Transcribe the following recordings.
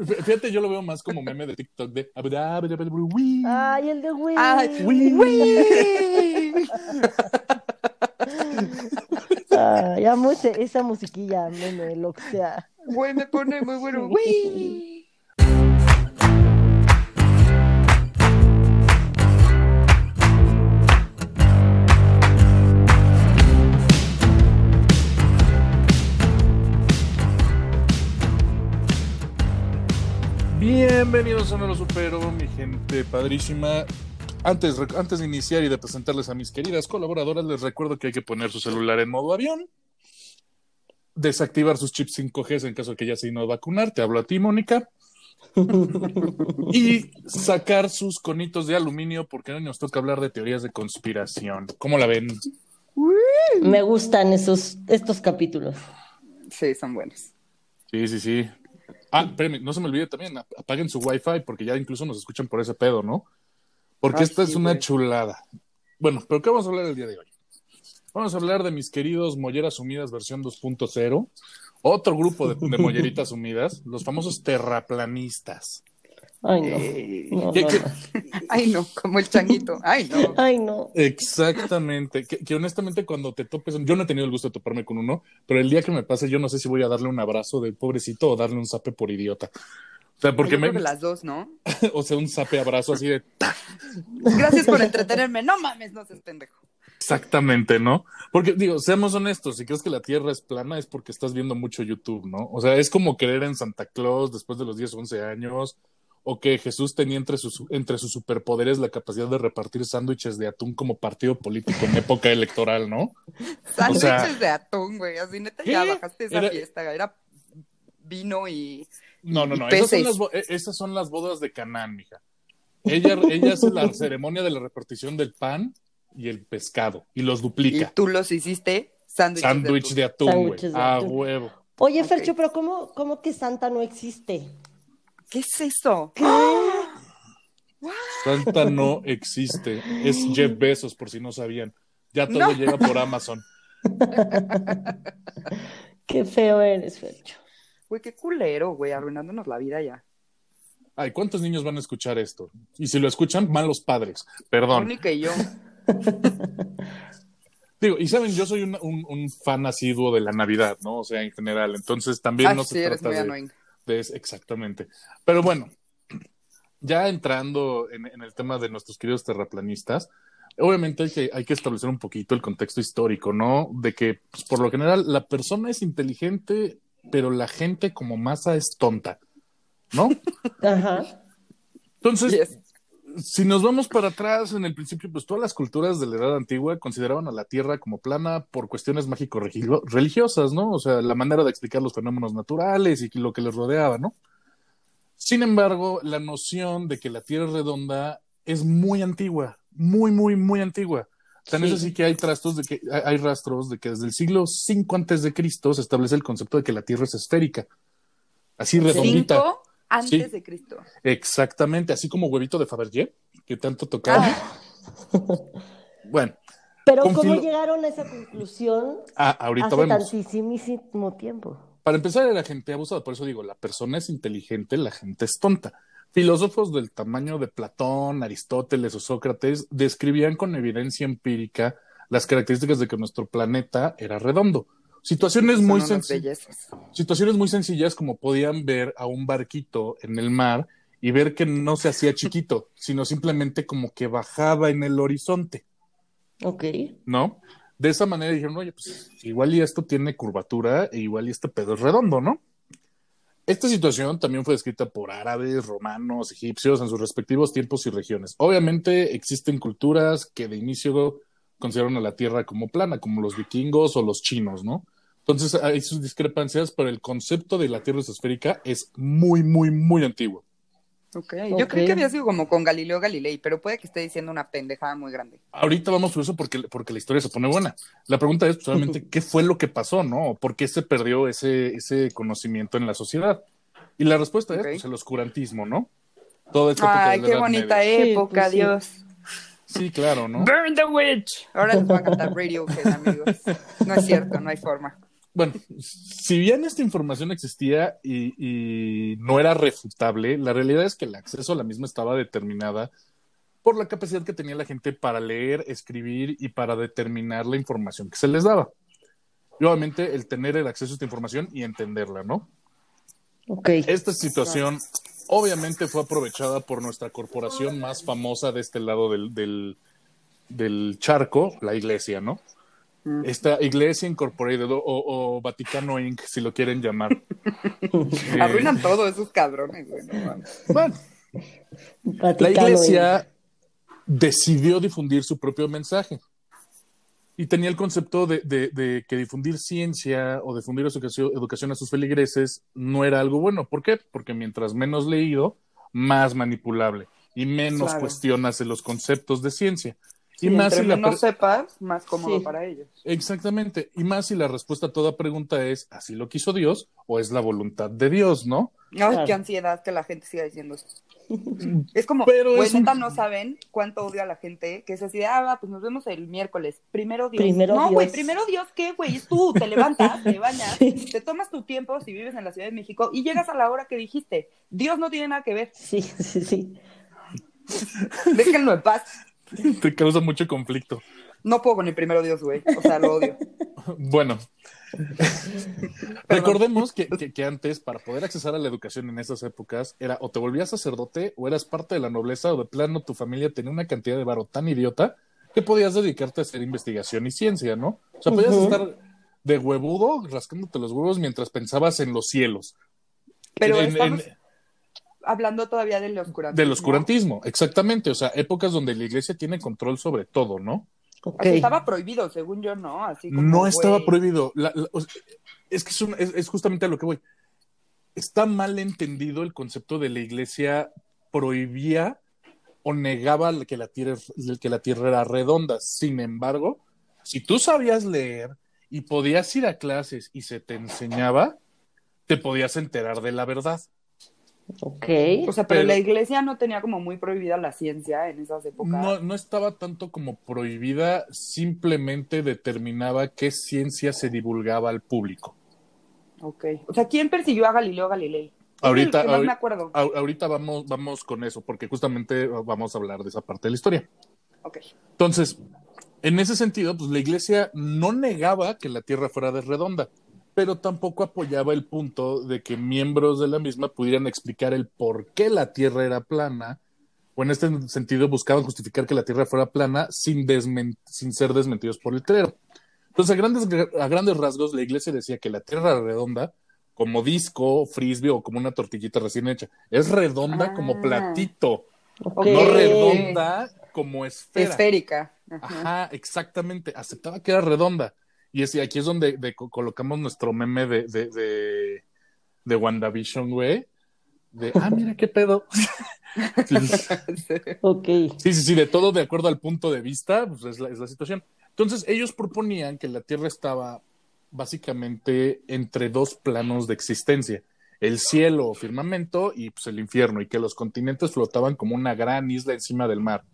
Fíjate, yo lo veo más como meme de TikTok de. Ay, el de Wii. Ay, Wii. Ay, amo ese- esa musiquilla, meme, lo que sea. Güey, me pone muy bueno. Güey. Bienvenidos a No Lo Supero, mi gente padrísima. Antes, antes de iniciar y de presentarles a mis queridas colaboradoras, les recuerdo que hay que poner su celular en modo avión, desactivar sus chips 5G en caso de que ya se a vacunar, te hablo a ti, Mónica, y sacar sus conitos de aluminio porque hoy nos toca hablar de teorías de conspiración. ¿Cómo la ven? Me gustan esos, estos capítulos. Sí, son buenos. Sí, sí, sí. Ah, espérenme, no se me olvide también, ap- apaguen su wifi porque ya incluso nos escuchan por ese pedo, ¿no? Porque Ay, esta sí, es una güey. chulada. Bueno, pero ¿qué vamos a hablar el día de hoy? Vamos a hablar de mis queridos Molleras Unidas versión 2.0, otro grupo de, de Molleritas Unidas, los famosos terraplanistas. Ay, no. Eh, No, ¿Qué- no, qué- no. Ay, no, como el changuito. Ay, no. Ay, no. Exactamente, que, que honestamente cuando te topes, yo no he tenido el gusto de toparme con uno, pero el día que me pase yo no sé si voy a darle un abrazo de pobrecito o darle un zape por idiota. O sea, porque Yo creo me, que las dos, ¿no? o sea, un zape abrazo así de Gracias por entretenerme. No mames, no seas pendejo. Exactamente, ¿no? Porque digo, seamos honestos, si crees que la Tierra es plana es porque estás viendo mucho YouTube, ¿no? O sea, es como creer en Santa Claus después de los 10, 11 años, o que Jesús tenía entre sus, entre sus superpoderes la capacidad de repartir sándwiches de atún como partido político en época electoral, ¿no? Sándwiches sea- de atún, güey. Así neta, ¿Qué? ya bajaste esa Era- fiesta. Era vino y. No, no, Y no, esas son, peces. las, bo- eh, esas son las bodas de Canaán, mija. Ella, ella hace la ceremonia de la repartición del pan y el pescado y los Y duplica. tú los hiciste sándwiches. Sándwich de de atún, güey. Sándwiches de A atún. huevo. Oye. Fercho, pero ¿cómo, ¿cómo que Santa no existe? ¿Qué es eso? Santa no existe. Es Jeff Bezos, por si no sabían. Ya todo No. llega por Amazon. Qué feo eres, Fercho. Güey, qué culero, güey. Arruinándonos la vida ya. Ay, ¿cuántos niños van a escuchar esto? Y si lo escuchan, malos padres. Perdón. Mónica y yo. Digo, y saben, yo soy un, un- un fan asiduo de la Navidad, ¿no? O sea, en general. Entonces también Ah, no sí, se eres trata muy de, eso, exactamente. Pero bueno, ya entrando en, en el tema de nuestros queridos terraplanistas, obviamente hay que, hay que establecer un poquito el contexto histórico, ¿no? De que, pues, por lo general, la persona es inteligente, pero la gente como masa es tonta, ¿no? Ajá. Entonces, Yes. Si nos vamos para atrás, en el principio, pues todas las culturas de la Edad Antigua consideraban a la Tierra como plana por cuestiones mágico-religiosas, ¿no? O sea, la manera de explicar los fenómenos naturales y lo que les rodeaba, ¿no? Sin embargo, la noción de que la Tierra es redonda es muy antigua, muy, muy, muy antigua. Tan es Sí. así que hay rastros de que hay hay rastros de que desde el siglo V antes de Cristo se establece el concepto de que la Tierra es esférica. Así redondita. Cinco antes Sí. de Cristo. Exactamente, así como huevito de Fabergé, que tanto tocaba. Ah. Bueno, Pero ¿cómo filo- llegaron a esa conclusión ah, ahorita hace vemos. tantísimo tiempo? Para empezar, era gente abusada, por eso digo, la persona es inteligente, la gente es tonta. Filósofos del tamaño de Platón, Aristóteles o Sócrates describían con evidencia empírica las características de que nuestro planeta era redondo. Situaciones muy, unas senci- bellezas. situaciones muy sencillas como podían ver a un barquito en el mar y ver que no se hacía chiquito, sino simplemente como que bajaba en el horizonte. Ok. ¿no? De esa manera dijeron, oye, pues igual y esto tiene curvatura e igual y este pedo es redondo, ¿no? Esta situación también fue descrita por árabes, romanos, egipcios en sus respectivos tiempos y regiones. Obviamente existen culturas que de inicio consideraron a la Tierra como plana, como los vikingos o los chinos, ¿no? Entonces hay sus discrepancias, pero el concepto de la Tierra es esférica es muy, muy, muy antiguo. Ok. Ok. Yo creí que había sido como con Galileo Galilei, pero puede que esté diciendo una pendejada muy grande. Ahorita vamos por eso porque, porque la historia se pone buena. La pregunta es, pues, obviamente, ¿qué fue lo que pasó, no? ¿Por qué se perdió ese, ese conocimiento en la sociedad? Y la respuesta es, pues, el oscurantismo, ¿no? Toda esta época de Ay, la qué Edad bonita Media. Sí, época, pues. Dios. Sí, claro, ¿no? Burn the witch. Ahora les voy a cantar Radiohead, amigos. No es cierto, no hay forma. bueno, si bien esta información existía y, y no era refutable, la realidad es que el acceso a la misma estaba determinada por la capacidad que tenía la gente para leer, escribir y para determinar la información que se les daba. Y obviamente el tener el acceso a esta información y entenderla, ¿no? Ok. Esta situación obviamente fue aprovechada por nuestra corporación más famosa de este lado del, del, del charco, la iglesia, ¿no? Mm. Esta Iglesia Incorporated o, o Vaticano Inc., si lo quieren llamar. Eh, Arruinan todo esos cabrones, güey. no mames. bueno, la iglesia decidió difundir su propio mensaje. Y tenía el concepto de, de- de que difundir ciencia o difundir educación, educación a sus feligreses no era algo bueno. ¿Por qué? Porque mientras menos leído, más manipulable y menos Claro. cuestionas de los conceptos de ciencia. Y Y más si la per- sepas, más cómodo Sí. para ellos. Exactamente. Y más si la respuesta a toda pregunta es, ¿así lo quiso Dios o es la voluntad de Dios, no? Ay, Claro. qué ansiedad que la gente siga diciendo eso. Es como, Pero güey, es un- neta, no saben cuánto odio a la gente que es así de, ah, va, pues nos vemos el miércoles. Primero Dios. Primero no, güey, Dios. primero Dios, ¿qué, güey? Es tú, te levantas, te bañas, te tomas tu tiempo si vives en la Ciudad de México y llegas a la hora que dijiste. Dios no tiene nada que ver. Sí, sí, sí. Déjenlo en paz. Te causa mucho conflicto. No puedo con el primero Dios, güey. O sea, lo odio. Bueno, recordemos que, que- que antes, para poder accesar a la educación en esas épocas, era o te volvías sacerdote o eras parte de la nobleza o de plano tu familia tenía una cantidad de varo tan idiota que podías dedicarte a hacer investigación y ciencia, ¿no? O sea, podías estar de huevudo rascándote los huevos mientras pensabas en los cielos. Pero En- estamos en- hablando todavía del oscurantismo. del oscurantismo, exactamente. O sea, épocas donde la iglesia tiene control sobre todo, ¿no? Estaba prohibido, según yo, ¿no? Así como, no estaba prohibido. La- la- o sea, es que es, un- es- es justamente a lo que voy. Está mal entendido el concepto de la iglesia prohibía o negaba que la tierra, que la tierra era redonda. Sin embargo, si tú sabías leer y podías ir a clases y se te enseñaba, te podías enterar de la verdad. Ok. O sea, pero, Pero- la iglesia no tenía como muy prohibida la ciencia en esas épocas. No, no estaba tanto como prohibida, simplemente determinaba qué ciencia se divulgaba al público. Ok. O sea, ¿quién persiguió a Galileo Galilei? Ahorita- Es el que más ahori- me acuerdo. Ahorita vamos, vamos con eso, porque justamente vamos a hablar de esa parte de la historia. Ok. Entonces, en ese sentido, pues la iglesia no negaba que la tierra fuera de redonda, pero tampoco apoyaba el punto de que miembros de la misma pudieran explicar el por qué la tierra era plana, o en este sentido buscaban justificar que la tierra fuera plana sin, sin ser desmentidos por el clero. Entonces, a grandes, a grandes rasgos, la iglesia decía que la tierra era redonda, como disco, frisbee o como una tortillita recién hecha. Es redonda Ah. como platito, Ok. no redonda como esfera. Esférica. Ajá. Ajá, exactamente. Aceptaba que era redonda. Y es, y aquí es donde de- co- colocamos nuestro meme de, de, de, de WandaVision, güey. De, ah, mira qué pedo. sí, Ok. sí, sí, de todo de acuerdo al punto de vista, pues es la, es la situación. Entonces, ellos proponían que la Tierra estaba básicamente entre dos planos de existencia. El cielo o firmamento y pues el infierno, y que los continentes flotaban como una gran isla encima del mar.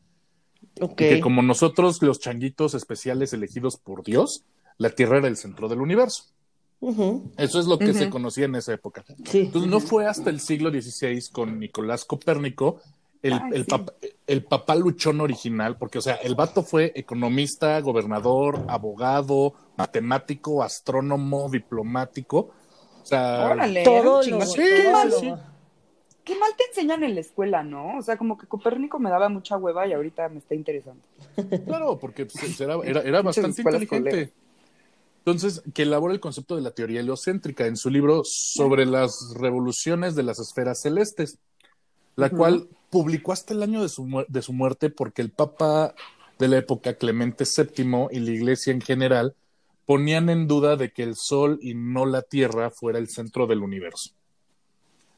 Ok. Y que como nosotros, los changuitos especiales elegidos por Dios, la Tierra era el centro del universo. Eso es lo que se conocía en esa época. Sí. Entonces no fue hasta el siglo XVI con Nicolás Copérnico el, Ay, el, sí. pap- el papá luchón original, porque o sea, el vato fue economista, gobernador, abogado, matemático, astrónomo, diplomático. O sea, Órale. Todo lo. Sí, Qué mal, sí. qué mal te enseñan en la escuela, ¿no? O sea, como que Copérnico me daba mucha hueva y ahorita me está interesando. Claro, porque pues, era, era, era bastante inteligente. Entonces, que elabora el concepto de la teoría heliocéntrica en su libro sobre las revoluciones de las esferas celestes, la cual publicó hasta el año de su, de su muerte porque el Papa de la época, Clemente VII, y la Iglesia en general, ponían en duda de que el Sol y no la Tierra fuera el centro del universo.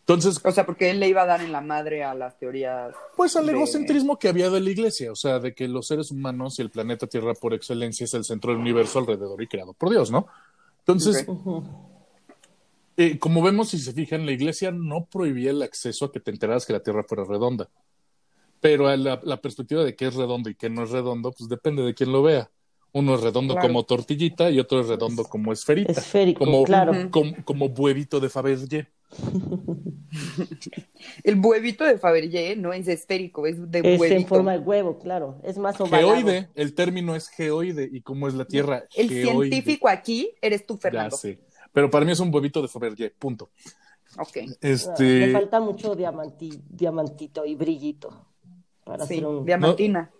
Entonces, O sea, porque él le iba a dar en la madre a las teorías. pues al de- egocentrismo que había de la iglesia, o sea, de que los seres humanos y el planeta Tierra por excelencia es el centro del universo alrededor y creado por Dios, ¿no? Entonces, eh, como vemos, si se fijan, la iglesia no prohibía el acceso a que te enteraras que la Tierra fuera redonda. Pero a la, la perspectiva de qué es redondo y qué no es redondo, pues depende de quién lo vea. Uno es redondo Claro. como tortillita y otro es redondo como esferita. Esférico, como, claro. Como, como huevito de Fabergé. El huevito de Fabergé no es esférico, es de Es huevito. en forma de huevo, claro. Es más ovalado. Geoide, el término es geoide. ¿Y cómo es la Tierra? El Geoide. científico aquí eres tú, Ya Fernando. sé. Pero para mí es un huevito de Fabergé, punto. Ok. Ah, Le Este, falta mucho diamanti- diamantito y brillito para Sí, hacer un... diamantina.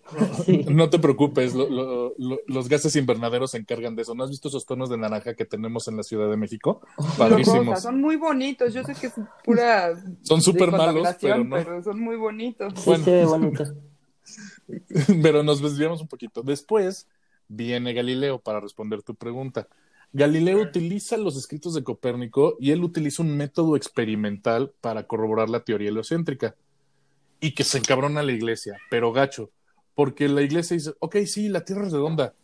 Sí. no te preocupes, lo- lo- lo- los gases invernaderos se encargan de eso. ¿No has visto esos tonos de naranja que tenemos en la Ciudad de México? Padrísimos. son muy bonitos. Yo sé que es pura. Son súper malos, pero no. son muy bonitos. Sí, Bueno. se ve bonito. Pero nos desviamos un poquito. Después viene Galileo para responder tu pregunta. Galileo utiliza los escritos de Copérnico y él utiliza un método experimental para corroborar la teoría heliocéntrica. Y que se encabrona la iglesia, pero gacho. Porque la iglesia dice, ok, sí, la Tierra es redonda,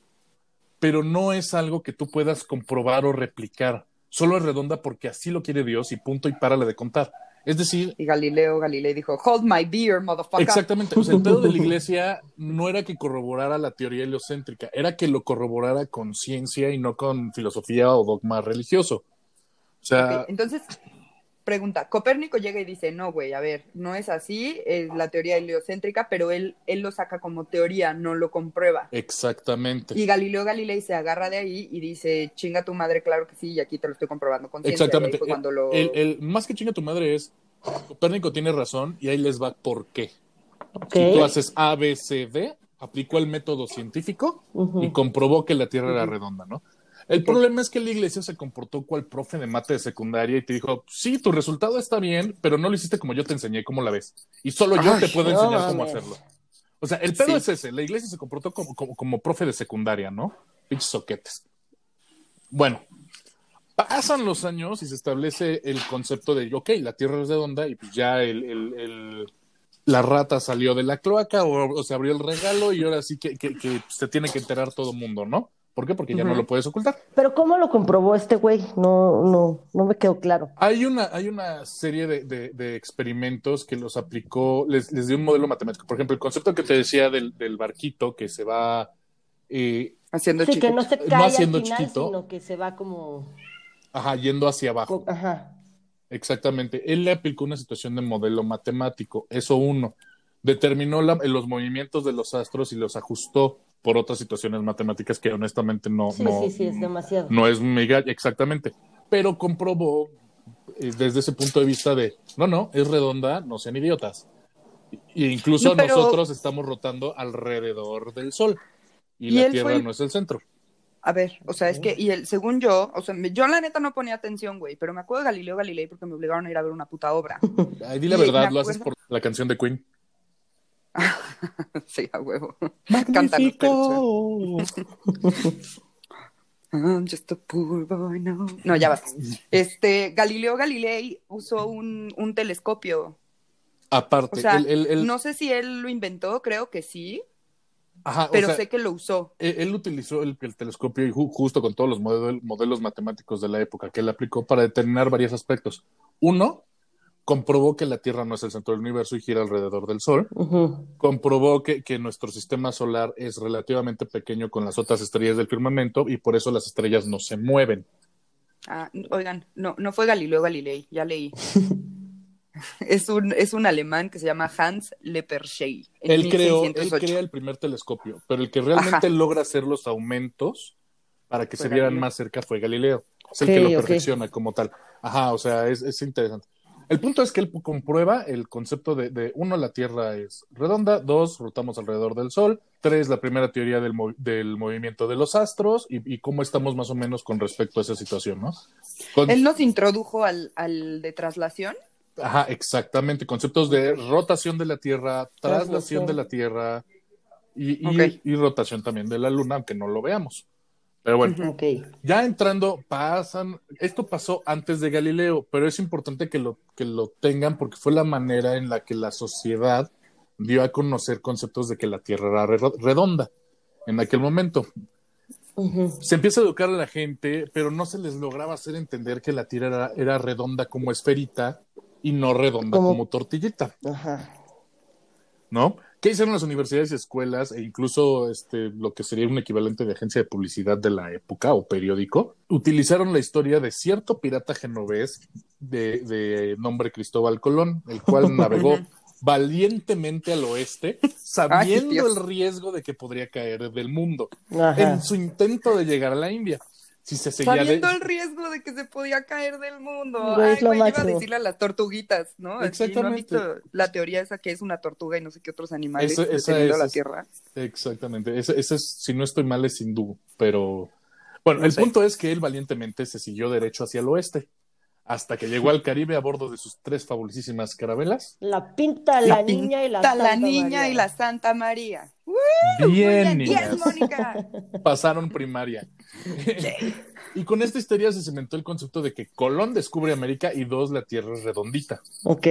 pero no es algo que tú puedas comprobar o replicar. Solo es redonda porque así lo quiere Dios y punto y párale de contar. Es decir, Y Galileo Galilei dijo: Hold my beer, motherfucker. Exactamente. O sea, el pedo de la iglesia no era que corroborara la teoría heliocéntrica, era que lo corroborara con ciencia y no con filosofía o dogma religioso. O sea, Entonces, pregunta: Copérnico llega y dice: No, güey, a ver, no es así, es la teoría heliocéntrica, pero él, él lo saca como teoría, no lo comprueba. exactamente. Y Galileo Galilei se agarra de ahí y dice: Chinga tu madre, claro que sí, y aquí te lo estoy comprobando con ciencia. Exactamente. fue cuando lo. El, el- más que chinga tu madre es, Copérnico tiene razón y ahí les va por qué. Ok. Si tú haces A, B, C, D, aplicó el método científico y comprobó que la Tierra era redonda, ¿no? El problema es que la iglesia se comportó cual profe de mate de secundaria y te dijo, sí, tu resultado está bien, pero no lo hiciste como yo te enseñé, ¿cómo la ves? Y solo yo Ay, te puedo no enseñar cómo hacerlo. O sea, el pedo Sí. es ese, la iglesia se comportó como, como, como profe de secundaria, ¿no? Pinches soquetes. Bueno, pasan los años y se establece el concepto de, ok, la Tierra es redonda y pues ya el, el- el- la rata salió de la cloaca o, o se abrió el regalo y ahora sí que, que- que se tiene que enterar todo el mundo, ¿no? ¿Por qué? Porque ya no lo puedes ocultar. Pero ¿cómo lo comprobó este güey? No, no, no me quedó claro. Hay una, hay una serie de, de- de experimentos que los aplicó, les, les dio un modelo matemático. Por ejemplo, el concepto que te decía del, del barquito que se va eh, Haciendo Sí, chiquito. que no se No cae haciendo al final, chiquito. sino que se va como... ajá, yendo hacia abajo. Ajá. Exactamente. Él le aplicó una situación de modelo matemático. Eso uno. Determinó la- los movimientos de los astros y los ajustó por otras situaciones matemáticas que honestamente no, Sí, no, sí, sí, es demasiado. no es mega, exactamente. Pero comprobó eh, desde ese punto de vista de, no, no, es redonda, no sean idiotas. Y incluso No, pero- nosotros estamos rotando alrededor del Sol y, Y la Tierra fue no es el centro. A ver, o sea, es que, y el, según yo, o sea, me- yo la neta no ponía atención, güey, pero me acuerdo de Galileo Galilei porque me obligaron a ir a ver una puta obra. Ay, di la Y verdad, lo haces por la canción de Queen. sí, a huevo. Cántanos, I'm just a poor boy now. No, ya basta. Este, Galileo Galilei usó un, un telescopio. Aparte, O sea, no sé si él lo inventó, creo que sí, ajá, o pero sea, sé que lo usó. él, él utilizó el, el telescopio y ju- justo con todos los model- modelos matemáticos de la época que él aplicó para determinar varios aspectos. Uno, comprobó que la Tierra no es el centro del universo y gira alrededor del Sol. Ujú. comprobó que, que nuestro sistema solar es relativamente pequeño con las otras estrellas del firmamento y por eso las estrellas no se mueven. Ah, oigan, no, no fue Galileo Galilei, ya leí. es, un, es un alemán que se llama Hans Lepershey. Él creó, él 1608. crea el primer telescopio, pero el que realmente Ajá. logra hacer los aumentos para que Fue se vieran Galileo. más cerca fue Galileo. Es el que lo perfecciona como tal. Ajá, o sea, es, es interesante. El punto es que él comprueba el concepto de, de, uno, la Tierra es redonda, dos, rotamos alrededor del Sol, tres, la primera teoría del, del movimiento de los astros y, y cómo estamos más o menos con respecto a esa situación, ¿no? Con- Él nos introdujo al, al de traslación. Ajá, exactamente. Conceptos de rotación de la Tierra, traslación de la Tierra y, y- Ok. y rotación también de la Luna, aunque no lo veamos. Pero bueno, Ujú. Ok. ya entrando, pasan. Esto pasó antes de Galileo, pero es importante que lo, que lo tengan porque fue la manera en la que la sociedad dio a conocer conceptos de que la Tierra era re- redonda en aquel momento. Se empieza a educar a la gente, pero no se les lograba hacer entender que la Tierra era, era redonda como esferita y no redonda Como- como tortillita. Ajá. ¿no? ¿Qué hicieron las universidades y escuelas e incluso este, lo que sería un equivalente de agencia de publicidad de la época o periódico? Utilizaron la historia de cierto pirata genovés de, de nombre Cristóbal Colón, el cual navegó valientemente al oeste, sabiendo el riesgo de que podría caer del mundo, Ajá. en su intento de llegar a la India. Si se seguía de- Sabiendo el riesgo de que se podía caer del mundo. Güey, Ay, es lo güey, iba a máximo. decirle a las tortuguitas, ¿no? Así, ¿no han Exactamente. visto la teoría esa que es una tortuga y no sé qué otros animales Esa- esa defendiendo es- la tierra? Exactamente. Ese, ese es, si no estoy mal, es hindú. Pero bueno, No el sé. punto es que él valientemente se siguió derecho hacia el oeste hasta que llegó al Caribe a bordo de sus tres fabulosísimas carabelas. La pinta, la, niña y la Santa niña María. y la Santa María. Bien, niñas. Mónica. Pasaron primaria. y con esta historia se cimentó el concepto de que Colón descubre América y dos, la Tierra es redondita, Ok.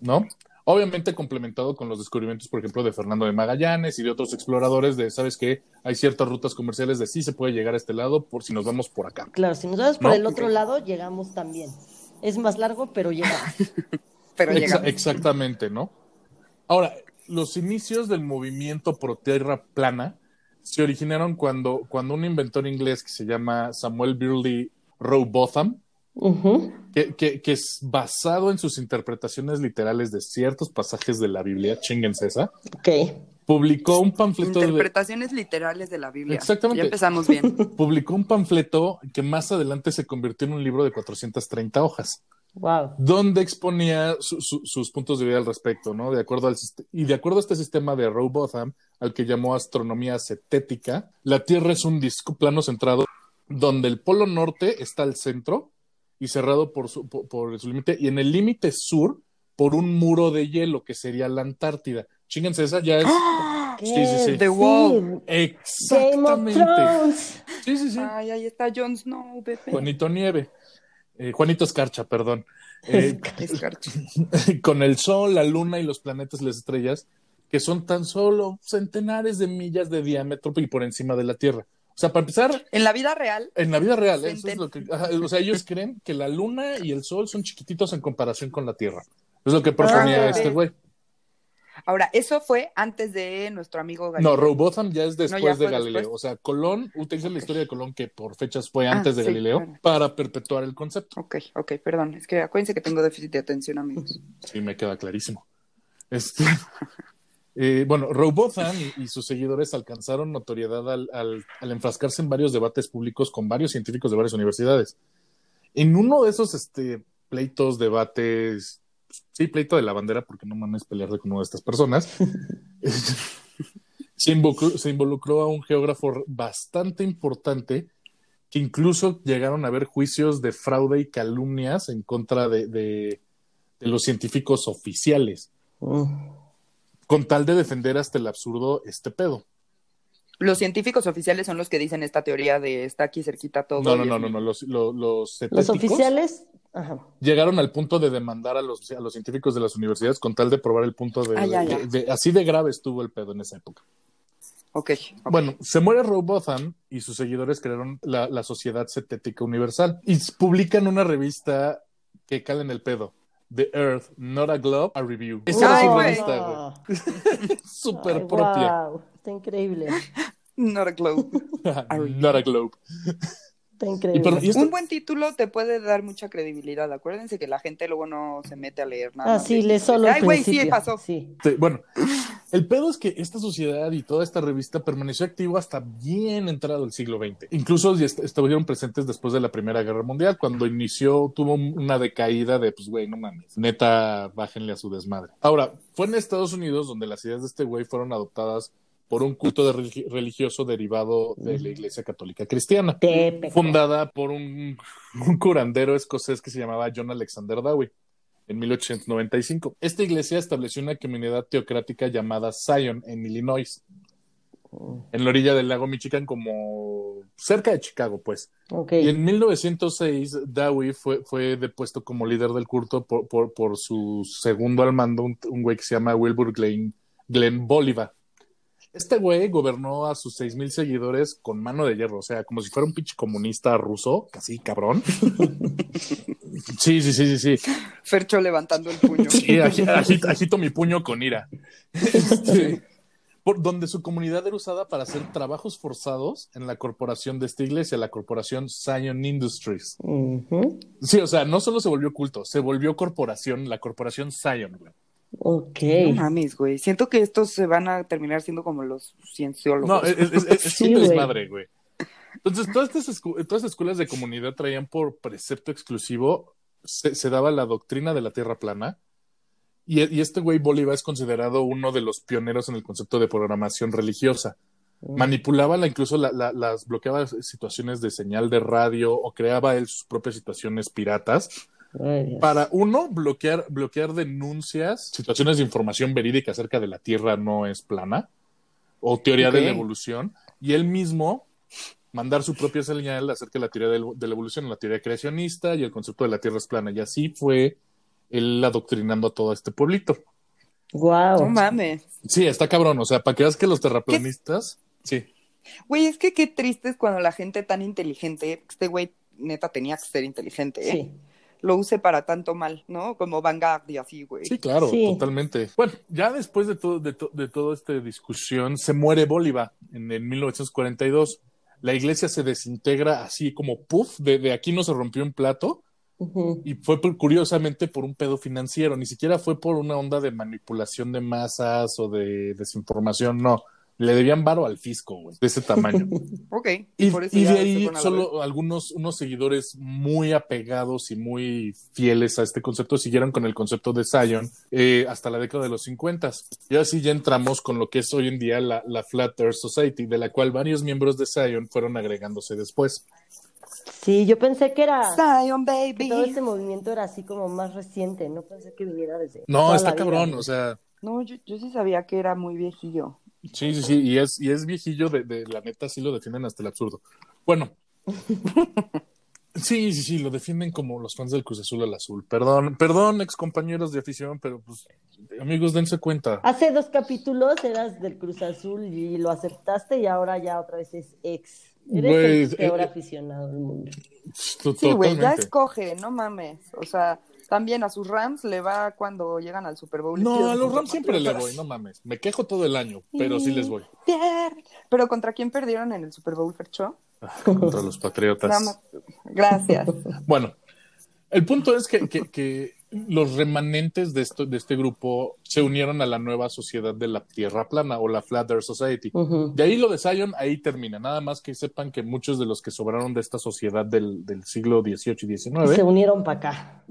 ¿no? Obviamente complementado con los descubrimientos, por ejemplo, de Fernando de Magallanes y de otros exploradores de, ¿sabes qué? Hay ciertas rutas comerciales de sí se puede llegar a este lado por si nos vamos por acá. Claro, si nos vamos por ¿No? el otro lado, llegamos también. Es más largo, pero llegamos. Pero llegamos. exactamente, ¿no? Ahora, los inicios del movimiento pro tierra plana se originaron cuando, cuando un inventor inglés que se llama Samuel Birley Rowbotham, Que, que, que es basado en sus interpretaciones literales de ciertos pasajes de la Biblia, chinguense esa, Ok. publicó un panfleto de, Interpretaciones literales de la Biblia. Exactamente. Ya empezamos bien. publicó un panfleto que más adelante se convirtió en un libro de 430 hojas. Wow. donde exponía su- su- sus puntos de vista al respecto, ¿no? De acuerdo al y de acuerdo a este sistema de Rowbotham, al que llamó astronomía cetética, la Tierra es un disco plano centrado donde el polo norte está al centro y cerrado por su, por, por su límite, y en el límite sur por un muro de hielo que sería la Antártida. Chinguense, esa ya es ¿Qué? Sí, sí, sí. The Wall. Game of exactamente. Sí, sí, sí. Ay, ahí está Jon Snow, bebé. Juanito Nieve. Eh, Juanito Escarcha, perdón. Eh, Escarcha. con el Sol, la Luna y los planetas y las estrellas, que son tan solo centenares de millas de diámetro y por encima de la Tierra. O sea, para empezar, En la vida real, en la vida real, eso es lo que, ajá, o sea, ellos creen que la Luna y el Sol son chiquititos en comparación con la Tierra. Es lo que proponía Ah, este güey. ahora, eso fue antes de nuestro amigo No, Galileo. Rowbotham ya es después ya de Galileo. después. O sea, Colón utiliza la historia de Colón, que por fechas fue Ah, antes de sí, Galileo, claro. para perpetuar el concepto. Ok, ok, perdón. Es que acuérdense que tengo déficit de atención, amigos. Sí, me queda clarísimo. Este, eh, bueno, Rowbotham y, y sus seguidores alcanzaron notoriedad al, al- al enfrascarse en varios debates públicos con varios científicos de varias universidades. En uno de esos este, pleitos, debates, sí, pleito de la bandera, porque no mames pelearte con una de estas personas, se, involucró, se involucró a un geógrafo bastante importante que incluso llegaron a haber juicios de fraude y calumnias en contra de, de- de los científicos oficiales, Mm. Con tal de defender hasta el absurdo este pedo. Los científicos oficiales son los que dicen esta teoría de está aquí cerquita todo. No, no, no, no, no, los, lo- los oficiales. Ajá. llegaron al punto de demandar a los, a los científicos de las universidades con tal de probar el punto de, Ah, ya, ya. de- de- así de grave estuvo el pedo en esa época. Ok. ok. Bueno, se muere Rowbotham y sus seguidores crearon la, la Sociedad Cetética Universal y publican una revista que cala en el pedo. The Earth, Not a Globe, a Review. Esa era Ay, su güey. revista, güey. Súper Ay, propia. wow, Está increíble. Not a globe. Not a Globe. Está Y, increíble. y Un buen título te puede dar mucha credibilidad. Acuérdense que la gente luego no se mete a leer nada. Ah, sí, de- le solo Ay, güey, sí pasó. Sí. Sí, bueno, el pedo es que esta sociedad y toda esta revista permaneció activo hasta bien entrado el siglo XX. Incluso ya est- estuvieron presentes después de la Primera Guerra Mundial, cuando inició, tuvo un- una decaída de, pues, güey, no mames, neta, bájenle a su desmadre. Ahora, fue en Estados Unidos donde las ideas de este güey fueron adoptadas por un culto de religioso derivado de la Iglesia Católica Cristiana, fundada por un, un curandero escocés que se llamaba John Alexander Dowie en 1895. Esta iglesia estableció una comunidad teocrática llamada Zion en Illinois, en la orilla del lago Michigan, como cerca de Chicago, pues. Y en 1906, Dowie fue, fue depuesto como líder del culto por, por, por su segundo al mando, un, un güey que se llama Wilbur Glenn, Glenn Bolivar. Este güey gobernó a sus 6.000 seguidores con mano de hierro, o sea, como si fuera un pinche comunista ruso, casi cabrón. Sí, sí, sí, sí, sí. Fercho levantando el puño. Sí, agi- agito, agito mi puño con ira. Este, por, donde su comunidad era usada para hacer trabajos forzados en la corporación de esta iglesia, la corporación Zion Industries. Sí, o sea, no solo se volvió culto, se volvió corporación, la corporación Zion, güey. Ok. No mames, güey. Siento que estos se van a terminar siendo como los cienciólogos. No, es, es, es- es Sí, un güey. desmadre, güey. Entonces, todas estas, escu- todas las escuelas de comunidad traían por precepto exclusivo, se, se daba la doctrina de la tierra plana, y, y este güey Bolívar es considerado uno de los pioneros en el concepto de programación religiosa. Manipulaba la, incluso la- la- las bloqueaba situaciones de señal de radio o creaba él sus propias situaciones piratas Ay, para uno bloquear bloquear denuncias, situaciones de información verídica acerca de la Tierra no es plana o teoría de la evolución y él mismo mandar su propia señal acerca de la teoría de la evolución, la teoría creacionista y el concepto de la Tierra es plana y así fue él adoctrinando a todo este pueblito. Guau. No mames. Sí, está cabrón, o sea, para que veas que los terraplanistas, sí, Güey, es que qué triste es cuando la gente tan inteligente, este güey neta tenía que ser inteligente, ¿eh? Sí. Lo use para tanto mal, ¿no? Como Vanguard y así, güey. Sí, claro, Sí. totalmente. Bueno, ya después de todo, de, to- de toda esta discusión, se muere Bolívar en, en 1942. La iglesia se desintegra así como puff, de, de aquí no se rompió un plato, y fue por- curiosamente por un pedo financiero, ni siquiera fue por una onda de manipulación de masas o de desinformación, no. Le debían varo al fisco, güey, de ese tamaño. Ok. Y, por eso y de ahí solo algunos unos seguidores muy apegados y muy fieles a este concepto siguieron con el concepto de Zion eh, hasta la década de los 50. Y así ya entramos con lo que es hoy en día la, la Flat Earth Society, de la cual varios miembros de Zion fueron agregándose después. Sí, yo pensé que era. Zion, que baby. todo este movimiento era así como más reciente. No pensé que viniera desde. No, toda está vida, cabrón, o sea, No, yo, yo sí sabía que era muy viejillo. Sí, sí, sí, y es, y es viejillo de, de la neta, sí lo defienden hasta el absurdo. Bueno. Sí, sí, sí, lo defienden como los fans del Cruz Azul al Azul. Perdón, perdón, ex compañeros de afición, pero pues, amigos, dense cuenta. Hace dos capítulos eras del Cruz Azul y lo aceptaste y ahora ya otra vez es ex. Eres Güey, el peor eh, aficionado del mundo. Sí, güey, ya escoge, no mames. O sea, también a sus Rams le va cuando llegan al Super Bowl. No, a los Rams siempre le voy, no mames. Me quejo todo el año, pero sí les voy. Pero ¿contra quién perdieron en el Super Bowl, Fercho? Contra los Patriotas. Gracias. Bueno, el punto es que, que- que los remanentes de, esto, de este grupo se unieron a la nueva sociedad de la Tierra Plana o la Flat Earth Society. Ujú. De ahí lo de Zion, ahí termina. Nada más que sepan que muchos de los que sobraron de esta sociedad del, del siglo XVIII y Y XIX se unieron para acá.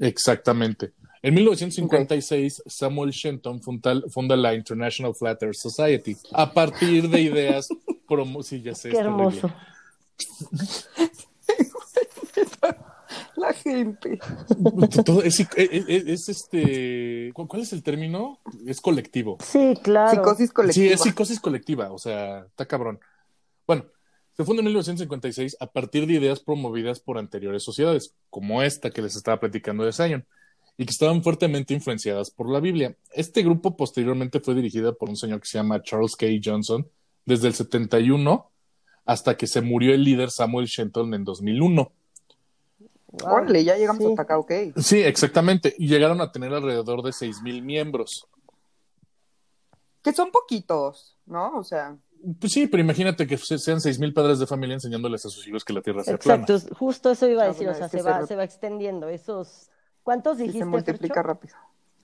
Exactamente. En 1956, Samuel Shenton funda, funda la International Flat Earth Society a partir de ideas promo... Sí, ya sé, Qué hermoso. La gente. Todo es, es- es- es este... ¿cu- ¿Cuál es el término? Es colectivo. Sí, claro. Psicosis colectiva. Sí, es psicosis colectiva, o sea, está cabrón. Bueno, se funda en 1956 a partir de ideas promovidas por anteriores sociedades, como esta que les estaba platicando de Zion, y que estaban fuertemente influenciadas por la Biblia. Este grupo posteriormente fue dirigido por un señor que se llama Charles K. Johnson desde el 71 hasta que se murió el líder Samuel Shenton en 2001. Wow. Órale, ya llegamos Sí. hasta acá, ok. Sí, exactamente, y llegaron a tener alrededor de 6.000 miembros. Que son poquitos, ¿no? O sea, Pues sí, pero imagínate que se- sean 6.000 padres de familia enseñándoles a sus hijos que la Tierra sea plana. Exacto, justo eso iba a Ah, decir, bueno, o sea, es que se se va, se va extendiendo. Esos, ¿cuántos dijiste, se multiplica rápido.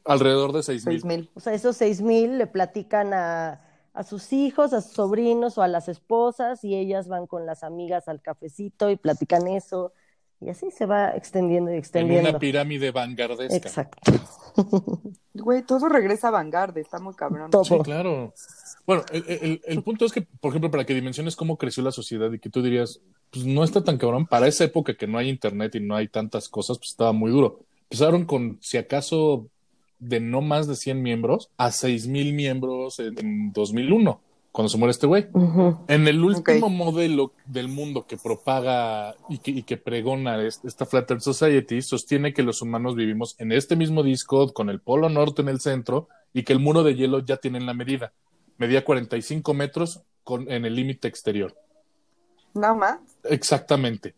Alrededor de 6.000. Seis mil. O sea, esos seis mil le platican a, a sus hijos, a sus sobrinos o a las esposas y ellas van con las amigas al cafecito y platican eso. Y así se va extendiendo y en extendiendo. una pirámide vanguardesca. Exacto. Güey, todo regresa a Vanguard, está muy cabrón. Todo. Sí, claro. Bueno, el, el- el punto es que, por ejemplo, para que dimensiones cómo creció la sociedad y que tú dirías, pues no está tan cabrón, para esa época que no hay internet y no hay tantas cosas, pues estaba muy duro. Empezaron con, si acaso, de no más de 100 miembros a 6.000 miembros en, en 2001, cuando se muere este güey. En el último modelo del mundo que propaga y que, y que pregona es- esta Flat Earth Society, sostiene que los humanos vivimos en este mismo disco con el polo norte en el centro y que el muro de hielo ya tiene la medida. Medía 45 metros con, en el límite exterior. Nada más. Exactamente.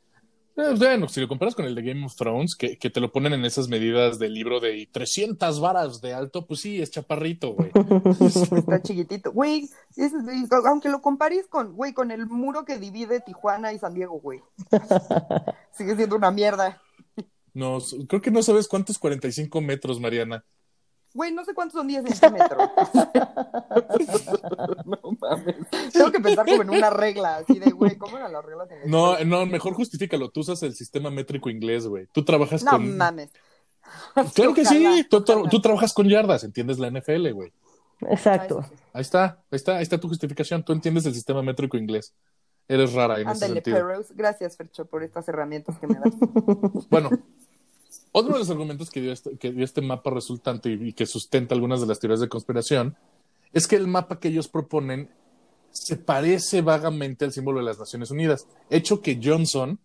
Eh, bueno, si lo comparas con el de Game of Thrones, que, que te lo ponen en esas medidas del libro de 300 varas de alto, pues sí, es chaparrito, güey. Está chiquitito. Güey, es- aunque lo compares con, güey, con el muro que divide Tijuana y San Diego, güey. Sigue siendo una mierda. No, creo que no sabes cuántos 45 metros, Mariana. Güey, no sé cuántos son 10 centímetros. no mames. Tengo que pensar como en una regla, así de, güey, ¿cómo eran las reglas en el No, no, mejor justifícalo. Tú usas el sistema métrico inglés, güey. Tú trabajas No con. mames. Claro que Ojalá, sí. Tú, trabajas con yardas, entiendes la NFL, güey. Exacto. Ah. Ahí está, ahí está, ahí está tu justificación. Tú entiendes el sistema métrico inglés. Eres rara en ese Ándale, sentido. perros. Gracias, Fercho, por estas herramientas que me das. Bueno, otro de los argumentos que dio este, que dio este mapa resultante y, y que sustenta algunas de las teorías de conspiración es que el mapa que ellos proponen se parece vagamente al símbolo de las Naciones Unidas, hecho que Johnson,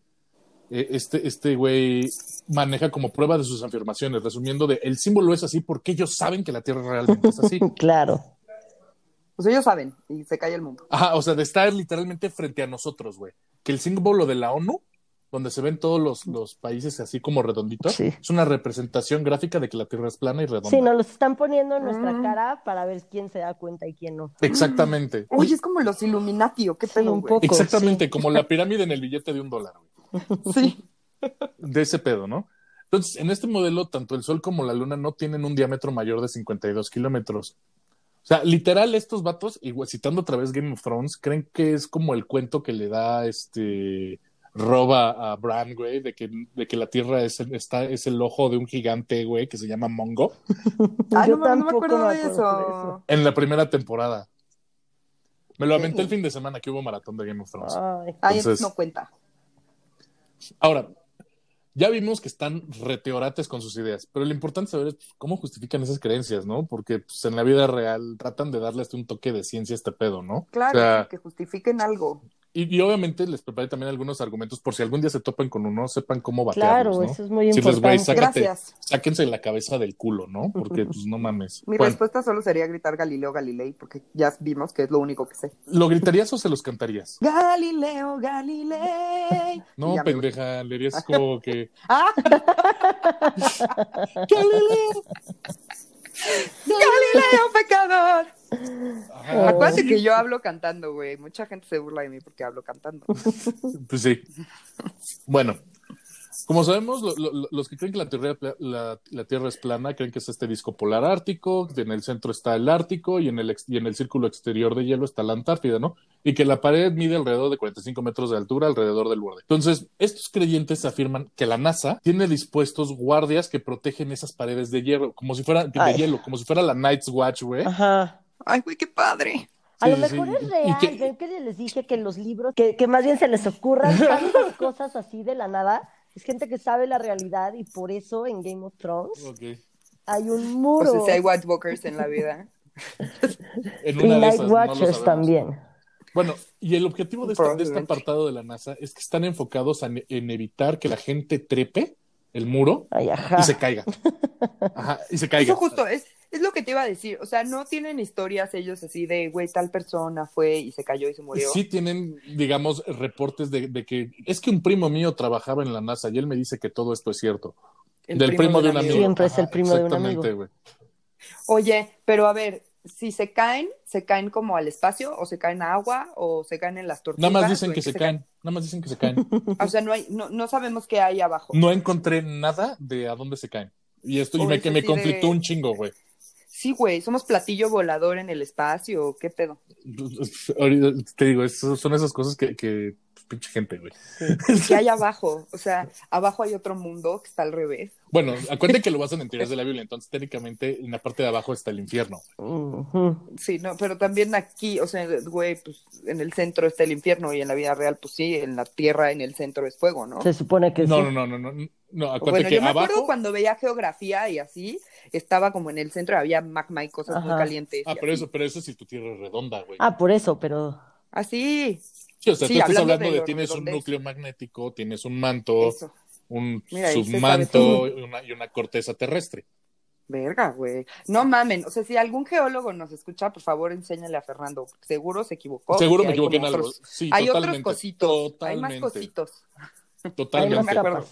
eh, este este güey, maneja como prueba de sus afirmaciones, resumiendo de el símbolo es así porque ellos saben que la Tierra realmente es así. Claro. Pues ellos saben, y se cae el mundo. Ajá, o sea, de estar literalmente frente a nosotros, güey. Que el símbolo de la ONU, donde se ven todos los, los países así como redonditos, Sí. es una representación gráfica de que la Tierra es plana y redonda. Sí, nos los están poniendo en nuestra Mm. cara para ver quién se da cuenta y quién no. Exactamente. Oye, es como los Illuminati, ¿o qué Sí, pedo, un poco. Exactamente, sí. como la pirámide en el billete de un dólar, güey. Sí. De ese pedo, ¿no? Entonces, en este modelo, tanto el Sol como la Luna no tienen un diámetro mayor de 52 kilómetros. O sea, literal, estos vatos, igual, citando otra vez Game of Thrones, creen que es como el cuento que le da este roba a Bran, güey, de que, de que la Tierra es el, está, es el ojo de un gigante, güey, que se llama Mongo, Ah, Yo no, me acuerdo de eso. en la primera temporada. Me lo aventé el fin de semana que hubo maratón de Game of Thrones. Ay, Ay, Entonces- no cuenta. Ahora, ya vimos que están reteorates con sus ideas, pero lo importante saber es pues, cómo justifican esas creencias, ¿no? Porque pues, en la vida real tratan de darle hasta un toque de ciencia a este pedo, ¿no? Claro, O sea, sí, que justifiquen algo. Y, y obviamente les preparé también algunos argumentos por si algún día se topan con uno, sepan cómo claro, batearlos, ¿no? eso es muy Si les importante. sácate, Gracias. sáquense la cabeza del culo, ¿no? Porque pues no mames. Mi Bueno, respuesta solo sería gritar Galileo Galilei, porque ya vimos que es lo único que sé. ¿lo gritarías o se los cantarías? Galileo Galilei. No, pendeja, le dirías como que... ¡Ah! ¡Galileo! ¡Galileo pecador! Ajá, Acuérdate que yo hablo cantando, güey. Mucha gente se burla de mí porque hablo cantando. Pues sí. Bueno, como sabemos, lo- lo- los que creen que la, teoría- la, la Tierra es plana creen que es este disco polar ártico, que en el centro está el Ártico y en el, ex- y en el círculo exterior de hielo está la Antártida, ¿no? Y que la pared mide alrededor de 45 metros de altura alrededor del borde. Entonces, estos creyentes afirman que la NASA tiene dispuestos guardias que protegen esas paredes de hielo, como si fuera de Ay. hielo, como si fuera la Night's Watch, güey. Ajá. Ay, güey, qué padre. A lo Sí, mejor sí. es real, que- ven que les dije que en los libros, que, que más bien se les ocurran tantas cosas así de la nada, es gente que sabe la realidad y por eso en Game of Thrones hay un O muro. sea, si hay White Walkers en la vida. En y Night esas, Watchers también. Bueno, y el objetivo de, esta- de este apartado de la NASA es que están enfocados en, en evitar que la gente trepe el muro Ay, ajá. y se caiga. Ajá, y se caiga. Eso justo es, es lo que te iba a decir. O sea, no tienen historias ellos así de, güey, tal persona fue y se cayó y se murió. Sí tienen, digamos, reportes de, de que es que un primo mío trabajaba en la NASA y él me dice que todo esto es cierto. El Del primo, de un amigo. Siempre es el primo de un exactamente, amigo. güey. Oye, pero a ver, si se caen, ¿se caen como al espacio? ¿O se caen a agua? ¿O se caen en las tortugas? Nada más dicen ¿O en que se caen. Nada más dicen que se caen. O sea, no, hay, no, no sabemos qué hay abajo. No encontré nada de a dónde se caen. Y esto y me, que me conflictó de- un chingo, güey. Sí, güey, somos platillo volador en el espacio. ¿o ¿Qué pedo? Ahorita te digo, eso- son esas cosas que, que pues, pinche gente, güey. ¿Qué hay abajo? O sea, abajo hay otro mundo que está al revés. Bueno, acuérdate que lo basan en teorías de la Biblia, entonces técnicamente en la parte de abajo está el infierno. Sí, no, pero también aquí, o sea, güey, pues en el centro está el infierno y en la vida real, pues sí, en la tierra, en el centro es fuego, ¿no? Se supone que No, sí. no, no, no, no, no, acuérdate Bueno, que yo me acuerdo abajo. cuando veía geografía y así, estaba como en el centro, había magma y cosas muy calientes. Ah, pero así. eso, pero eso es si tu tierra es redonda, güey. Ah, por eso, pero Así, Sí, o sea, sí, tú estás hablando de de, tienes un núcleo magnético, tienes un manto, eso. un Mira, submanto y una, y una corteza terrestre. Verga, güey. No mamen, o sea, si algún geólogo nos escucha, por favor, enséñale a Fernando. Seguro se equivocó. Seguro me equivoqué en algo. otros- Sí, hay otros totalmente, cositos, hay más cositos. Totalmente. no me acuerdo.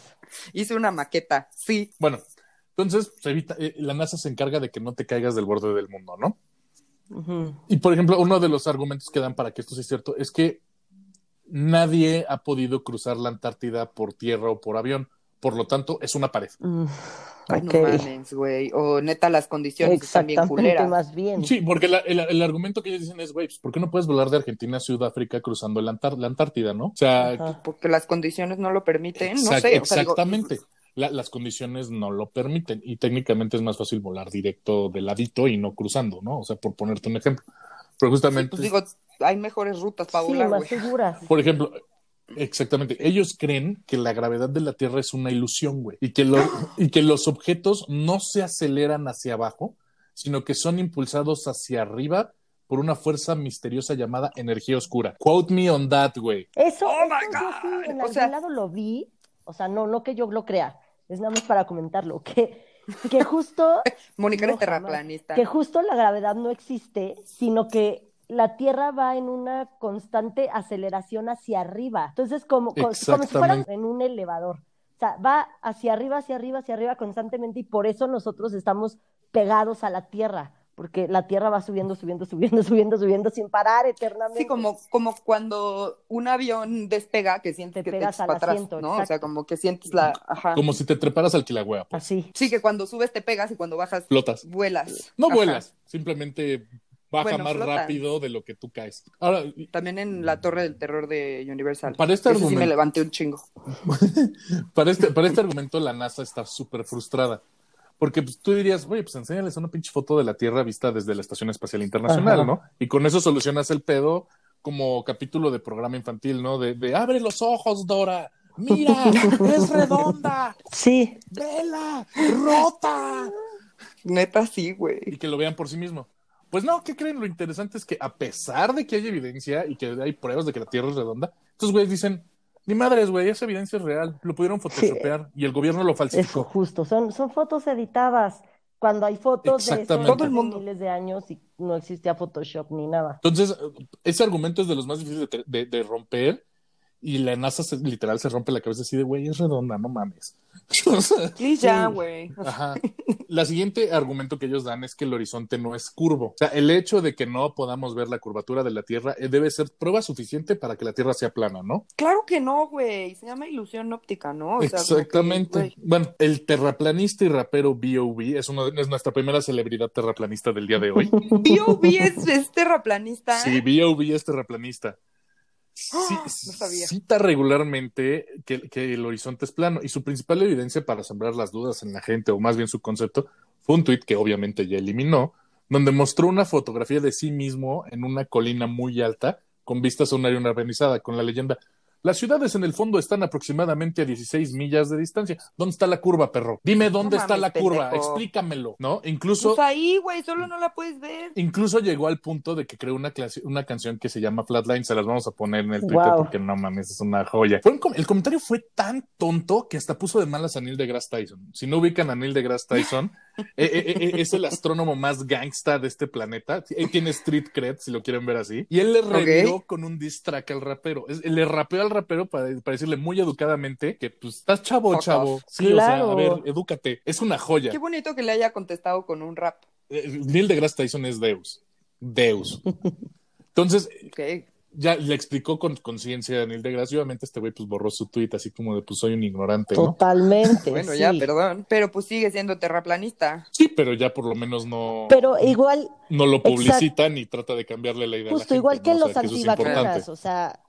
Hice una maqueta, sí. Bueno, entonces se evita- eh, la NASA se encarga de que no te caigas del borde del mundo, ¿no? Y por ejemplo, uno de los argumentos que dan para que esto sea cierto es que nadie ha podido cruzar la Antártida por tierra o por avión. Por lo tanto, es una pared. Mm, Ay, ok. no mames, güey. O neta, las condiciones están bien culeras. más bien. Sí, porque la- el, el argumento que ellos dicen es, güey, pues, ¿por qué no puedes volar de Argentina a Sudáfrica cruzando la, Antar- la Antártida, no? O sea, Ajá. Porque las condiciones no lo permiten, no sé. o sea, digo, exactamente. La- las condiciones no lo permiten y técnicamente es más fácil volar directo de ladito y no cruzando, ¿no? O sea, por ponerte un ejemplo. Pero sí, justamente, pues digo, hay mejores rutas para Sí, volar, más güey. seguras. por ejemplo, exactamente, ellos creen que la gravedad de la Tierra es una ilusión, güey, y que, lo- y que los objetos no se aceleran hacia abajo, sino que son impulsados hacia arriba por una fuerza misteriosa llamada energía oscura. Quote me on that, güey. Eso, Oh my eso yo sí God. en O algún sea- lado lo vi, o sea, no, no que yo lo crea, es nada más para comentarlo, que, que justo, Mónica No, terraplanista. que justo la gravedad no existe, sino que la Tierra va en una constante aceleración hacia arriba. Entonces, como, co- como si fuera Exactamente. en un elevador. O sea, va hacia arriba, hacia arriba, hacia arriba constantemente y por eso nosotros estamos pegados a la Tierra, porque la Tierra va subiendo, subiendo, subiendo, subiendo, subiendo sin parar eternamente. Sí, como, como cuando un avión despega, que sientes Te que te pegas echas al para atrás, asiento, ¿no? O sea, como que sientes la... Ajá. Como si te treparas al quilagüea, pues. Así. Sí, que cuando subes te pegas y cuando bajas Flotas. vuelas. No Ajá. vuelas, simplemente baja Bueno, más rápido de lo que tú caes. Ahora, También en la Torre del Terror de Universal. Para este Ese sí me argumento- levanté un chingo. para este, para este argumento la NASA está súper frustrada. Porque pues, tú dirías, oye, pues enséñales una pinche foto de la Tierra vista desde la Estación Espacial Internacional, Ajá. ¿no? Y con eso solucionas el pedo como capítulo de programa infantil, ¿no? De, de abre los ojos, Dora. Mira, es redonda. Sí, Vela, rota. Neta, sí, güey. y que lo vean por sí mismo. Pues no, ¿qué creen? Lo interesante es que a pesar de que hay evidencia y que hay pruebas de que la Tierra es redonda, estos güeyes dicen, ni madres, güey, esa evidencia es real, lo pudieron photoshopear y el gobierno lo eso, falsificó. justo. Son, son fotos editadas. Cuando hay fotos de eso Exactamente. Todo el mundo. miles de años y no existía Photoshop ni nada. Entonces, ese argumento es de los más difíciles de, de- de romper y la NASA se- literal se rompe la cabeza así de, güey, es redonda, no mames. Sí, ya, güey. Ajá. La siguiente argumento que ellos dan es que el horizonte no es curvo. O sea, el hecho de que no podamos ver la curvatura de la Tierra eh, debe ser prueba suficiente para que la Tierra sea plana, ¿no? Claro que no, güey. Se llama ilusión óptica, ¿no? O sea, como que, Exactamente. bueno, el terraplanista y rapero B.O.B. es, uno, es nuestra primera celebridad terraplanista del día de hoy. B.O.B. es, es terraplanista. Sí, B.O.B. es terraplanista. Sí. No sabía. Cita regularmente que, que el horizonte es plano y su principal evidencia para sembrar las dudas en la gente, o más bien su concepto, fue un tuit que obviamente ya eliminó, donde mostró una fotografía de sí mismo en una colina muy alta con vistas a un área urbanizada, con la leyenda Las ciudades en el fondo están aproximadamente a 16 millas de distancia. ¿Dónde está la curva, perro? Dime dónde No está mames, la curva, pendejo. explícamelo, ¿no? Incluso Pues ahí, güey, solo no la puedes ver. Incluso llegó al punto de que creó una, clase- una canción que se llama Flatline, se las vamos a poner en el Twitter Wow. porque no mames, es una joya. Fue un com- el comentario fue tan tonto que hasta puso de malas a Neil deGrasse Tyson. Si no ubican a Neil deGrasse Tyson, eh, eh, eh, es el astrónomo más gangsta de este planeta. Él tiene street cred, si lo quieren ver así. Y él le reviró con un diss track al rapero. Es- le rapeó al rapero para, para decirle muy educadamente que pues estás chavo, Fuck chavo. off. Sí, o sea, a ver, edúcate. Es una joya. Qué bonito que le haya contestado con un rap. Eh, Neil deGrasse Tyson es Deus. Deus. Entonces, ya le explicó con conciencia a Neil deGrasse. y Obviamente, este güey pues borró su tweet así como de pues soy un ignorante, ¿no? Totalmente. Bueno, sí. ya, perdón. Pero pues sigue siendo terraplanista. Sí, pero ya por lo menos no, Pero igual, no lo publicita ni trata de cambiarle la idea. a la justo gente, igual que ¿no? O sea, los es o sea,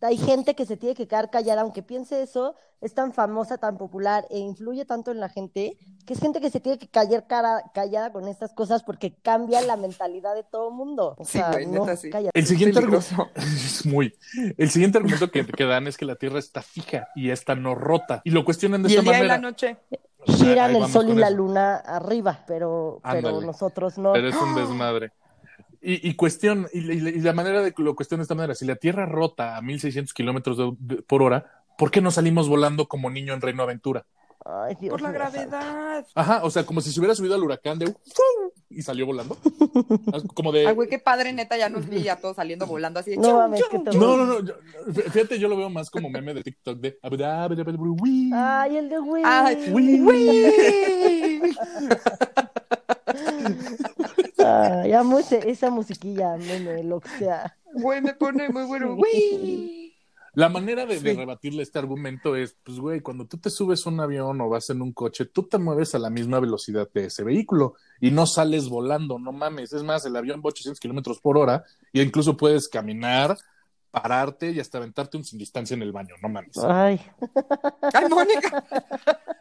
hay gente que se tiene que quedar callada, aunque piense eso, es tan famosa, tan popular e influye tanto en la gente, que es gente que se tiene que callar cara, callada con estas cosas porque cambia la mentalidad de todo el mundo. O Sí, sea, güey, no, neta, sí. El siguiente, argumento, es muy, el siguiente argumento que, que dan es que la Tierra está fija y esta no rota. Y lo cuestionan de Y esta el día y manera. la noche. Giran Ahí el sol y la eso. luna arriba, pero, pero nosotros no. Pero es un desmadre. Y, y cuestión, y, y- y la manera de que lo cuestiona de esta manera, si la Tierra rota a 1600 kilómetros por hora, ¿por qué no salimos volando como niño en Reino Aventura? Ay, Dios Por la gravedad. Ajá, o sea, como si se hubiera subido al huracán de y salió volando. Como de. Ay, güey, qué padre, neta, ya nos vi ya todos saliendo volando así de No chum, mames, chum, qué chum. terror. No, no, no. yo- fíjate, yo lo veo más como meme de TikTok de. Ay, el de Wii. Ay, Wii. Amo ese- esa musiquilla, meme, lo que sea. Güey, me pone muy bueno. Wii. La manera de, rebatirle este argumento es, pues, güey, cuando tú te subes a un avión o vas en un coche, tú te mueves a la misma velocidad de ese vehículo y no sales volando, no mames. Es más, el avión va a 800 kilómetros por hora y incluso puedes caminar, pararte y hasta aventarte un sin distancia en el baño, no mames. Ay, Ay, Mónica.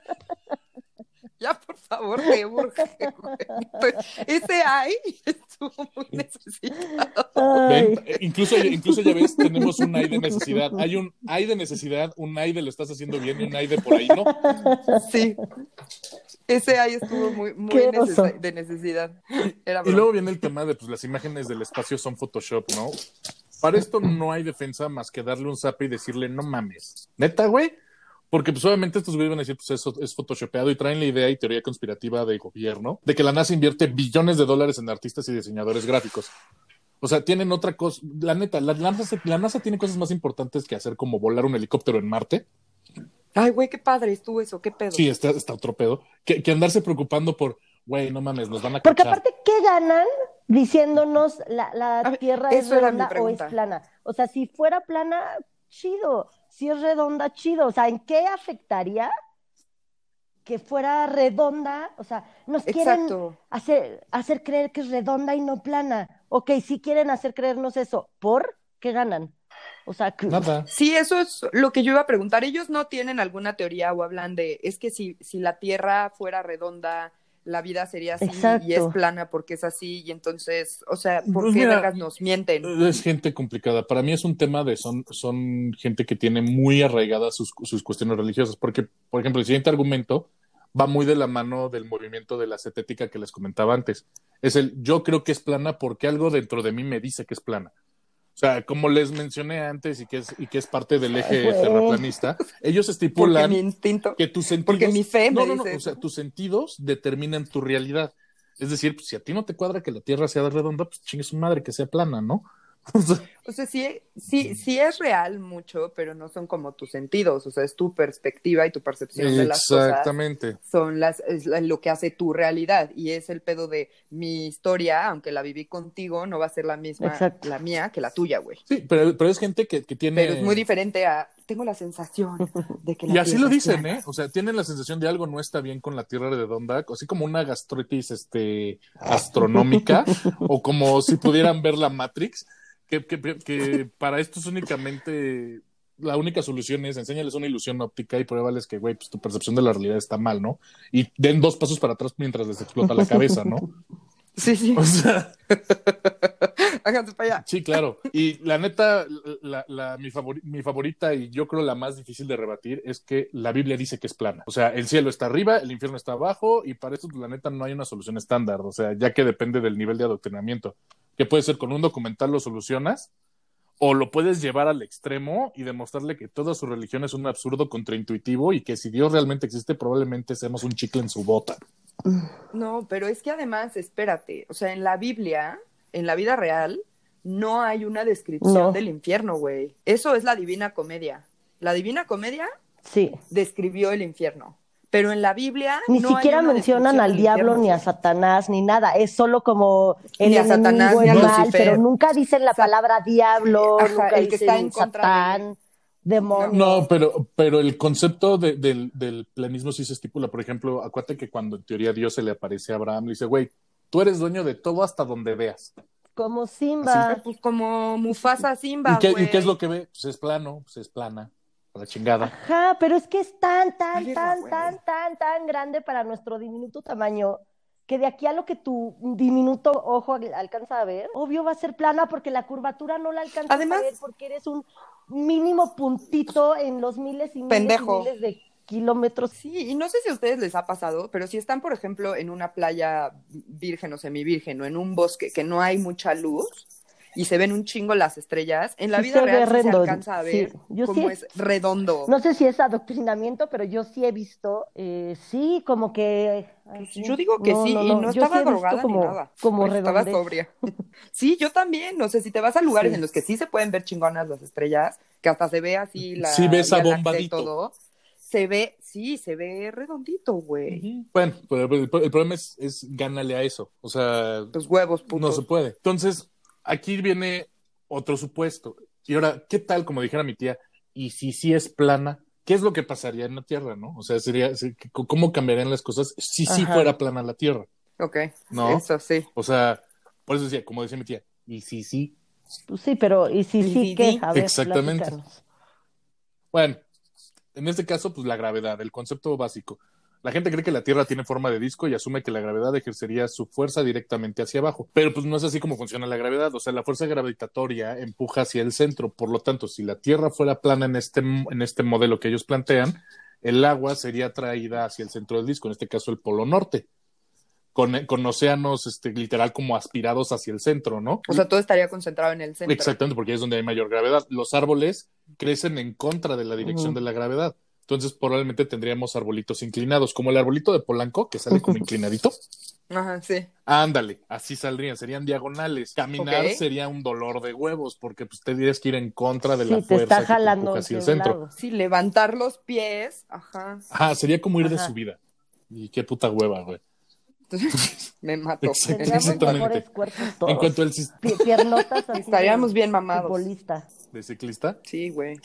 Favor, te urge, güey. Ese ay estuvo muy necesitado. Ven, eh, incluso, incluso ya ves, tenemos un ay de necesidad. Hay un ay de necesidad, un ay de lo estás haciendo bien y un ay de por ahí no. Sí. Ese ay estuvo muy, muy de necesidad. Era Y luego viene el tema de pues las imágenes del espacio son Photoshop, ¿no? Para esto no hay defensa más que darle un zap y decirle, no mames. ¿Neta, güey? Porque pues obviamente estos güeyes van a decir, pues eso es photoshopeado y traen la idea y teoría conspirativa de gobierno de que la NASA invierte billones de dólares en artistas y diseñadores gráficos. O sea, tienen otra cosa. La neta, la, la NASA, la NASA tiene cosas más importantes que hacer como volar un helicóptero en Marte. Ay, güey, qué padre estuvo eso, qué pedo. Sí, está, está otro pedo. Que, que andarse preocupando por, güey, no mames, nos van a Porque cachar. aparte, ¿qué ganan diciéndonos la, la ver, Tierra es redonda o es plana? O sea, si fuera plana, chido. Si es redonda, chido. O sea, ¿en qué afectaría que fuera redonda? O sea, nos quieren hacer, hacer creer que es redonda y no plana. Ok, si quieren hacer creernos eso, ¿por qué ganan? O sea, que- Nada. Sí, eso es lo que yo iba a preguntar. Ellos no tienen alguna teoría o hablan de, es que si, si la Tierra fuera redonda, la vida sería así Exacto. y es plana porque es así y entonces, o sea, ¿por Pues qué mira, vergas nos mienten? Es gente complicada. Para mí es un tema de son, son gente que tiene muy arraigadas sus, sus cuestiones religiosas. Porque, por ejemplo, el siguiente argumento va muy de la mano del movimiento de la cetética que les comentaba antes. Es el yo creo que es plana porque algo dentro de mí me dice que es plana. O sea, como les mencioné antes y que es, y que es parte del eje terraplanista, ellos estipulan mi instinto. que tus sentidos. Porque mi fe me no, no, no. dice O sea, eso. tus sentidos determinan tu realidad. Es decir, pues, si a ti no te cuadra que la Tierra sea redonda, pues chingue su madre que sea plana, ¿no? O sea, sí, sí, sí es real mucho, pero no son como tus sentidos, o sea, es tu perspectiva y tu percepción de las cosas. Exactamente. Son las, es lo que hace tu realidad y es el pedo de mi historia, aunque la viví contigo, no va a ser la misma Exacto. la mía que la tuya, güey. Sí, pero, pero es gente que, que tiene. Pero es muy diferente a, tengo la sensación de que la Y así lo dicen. ¿eh? O sea, tienen la sensación de algo no está bien con la Tierra redonda, así como una gastritis este, astronómica, o como si pudieran ver la Matrix, que, que, que para esto es únicamente. La única solución es enséñales una ilusión óptica y pruébales que, güey, pues tu percepción de la realidad está mal, ¿no? Y den dos pasos para atrás mientras les explota la cabeza, ¿no? Sí, sí, O sea, háganse para allá. Sí, claro. Y la neta, la, la- mi, favori- mi favorita y yo creo la más difícil de rebatir es que la Biblia dice que es plana. O sea, el cielo está arriba, el infierno está abajo y para eso, la neta, no hay una solución estándar. O sea, ya que depende del nivel de adoctrinamiento. Que puede ser con un documental lo solucionas o lo puedes llevar al extremo y demostrarle que toda su religión es un absurdo contraintuitivo y que si Dios realmente existe, probablemente seamos un chicle en su bota. No, pero es que además, espérate, o sea, en la Biblia, en la vida real, no hay una descripción No. del infierno, güey. Eso es la Divina Comedia. La Divina Comedia sí. describió el infierno. Pero en la Biblia Ni no hay siquiera una mencionan al diablo infierno. ni a Satanás ni nada. Es solo como el Ni a Satanás, enemigo, ni a mal, pero nunca dicen la palabra diablo, Ajá, nunca el que dicen está en de- Satán, demonio. No, pero, pero el concepto de- del, del planismo sí se estipula. Por ejemplo, acuérdate que cuando en teoría Dios se le aparece a Abraham, le dice, güey, tú eres dueño de todo hasta donde veas. Como Simba. Pues como Mufasa Simba, ¿Y qué. ¿Y qué es lo que ve? Pues es plano, pues es plana, la chingada. Ajá, pero es que es tan, tan, tan, tan, tan, tan grande para nuestro diminuto tamaño que de aquí a lo que tu diminuto ojo al- alcanza a ver, obvio va a ser plana porque la curvatura no la alcanza Además- a ver porque eres un mínimo puntito en los miles y miles Pendejo. y miles de kilómetros. Sí, y no sé si a ustedes les ha pasado, pero si están, por ejemplo, en una playa virgen o semivirgen o en un bosque que no hay mucha luz y se ven un chingo las estrellas, en la Sí vida real sí se alcanza a ver sí. Yo cómo sí- es redondo. No sé si es adoctrinamiento, pero yo sí he visto, eh, sí, como que... ay, Pues sí. yo digo que sí, y no Yo estaba drogada como, ni nada. Como Pues estaba sobria. sí, yo también. No sé, si te vas a lugares Sí. en los que sí se pueden ver chingonas las estrellas, que hasta se ve así la Sí ves y abombadito. todo, se ve, sí, se ve redondito, güey. Bueno, pero el, el problema es, es gánale a eso. O sea, Los huevos, putos. no se puede. Entonces, aquí viene otro supuesto. Y ahora, ¿qué tal, como dijera mi tía, y si sí es plana? ¿Qué es lo que pasaría en la Tierra, no? O sea, sería, se- ¿cómo cambiarían las cosas si sí fuera plana la Tierra? Ok, No. eso sí. O sea, por eso decía, como decía mi tía, y si sí. Pues sí, pero ¿y si sí sí, qué? sí. A ver, Exactamente. Bueno, en este caso, pues la gravedad, el concepto básico. La gente cree que la Tierra tiene forma de disco y asume que la gravedad ejercería su fuerza directamente hacia abajo. Pero pues no es así como funciona la gravedad. O sea, la fuerza gravitatoria empuja hacia el centro. Por lo tanto, si la Tierra fuera plana en este, en este modelo que ellos plantean, el agua sería atraída hacia el centro del disco, en este caso el polo norte. Con, con océanos este, literal como aspirados hacia el centro, ¿no? O sea, todo estaría concentrado en el centro. Exactamente, porque ahí es donde hay mayor gravedad. Los árboles crecen en contra de la dirección de la gravedad. Entonces, probablemente tendríamos arbolitos inclinados, como el arbolito de Polanco, que sale como inclinadito. Ajá, sí. Ándale, así saldrían, serían diagonales. Caminar sería un dolor de huevos, porque pues tendrías que ir en contra de Sí, la te fuerza está que te jalando empuja hacia el hacia un centro. lado. Sí, levantar los pies, ajá. Ajá, sería como ir de subida. Y qué puta hueva, güey. Me mató. Exactamente. mejores cuerpos todos. En cuanto al Piernotas Estaríamos bien mamados. futbolista. de ciclista, Sí, güey.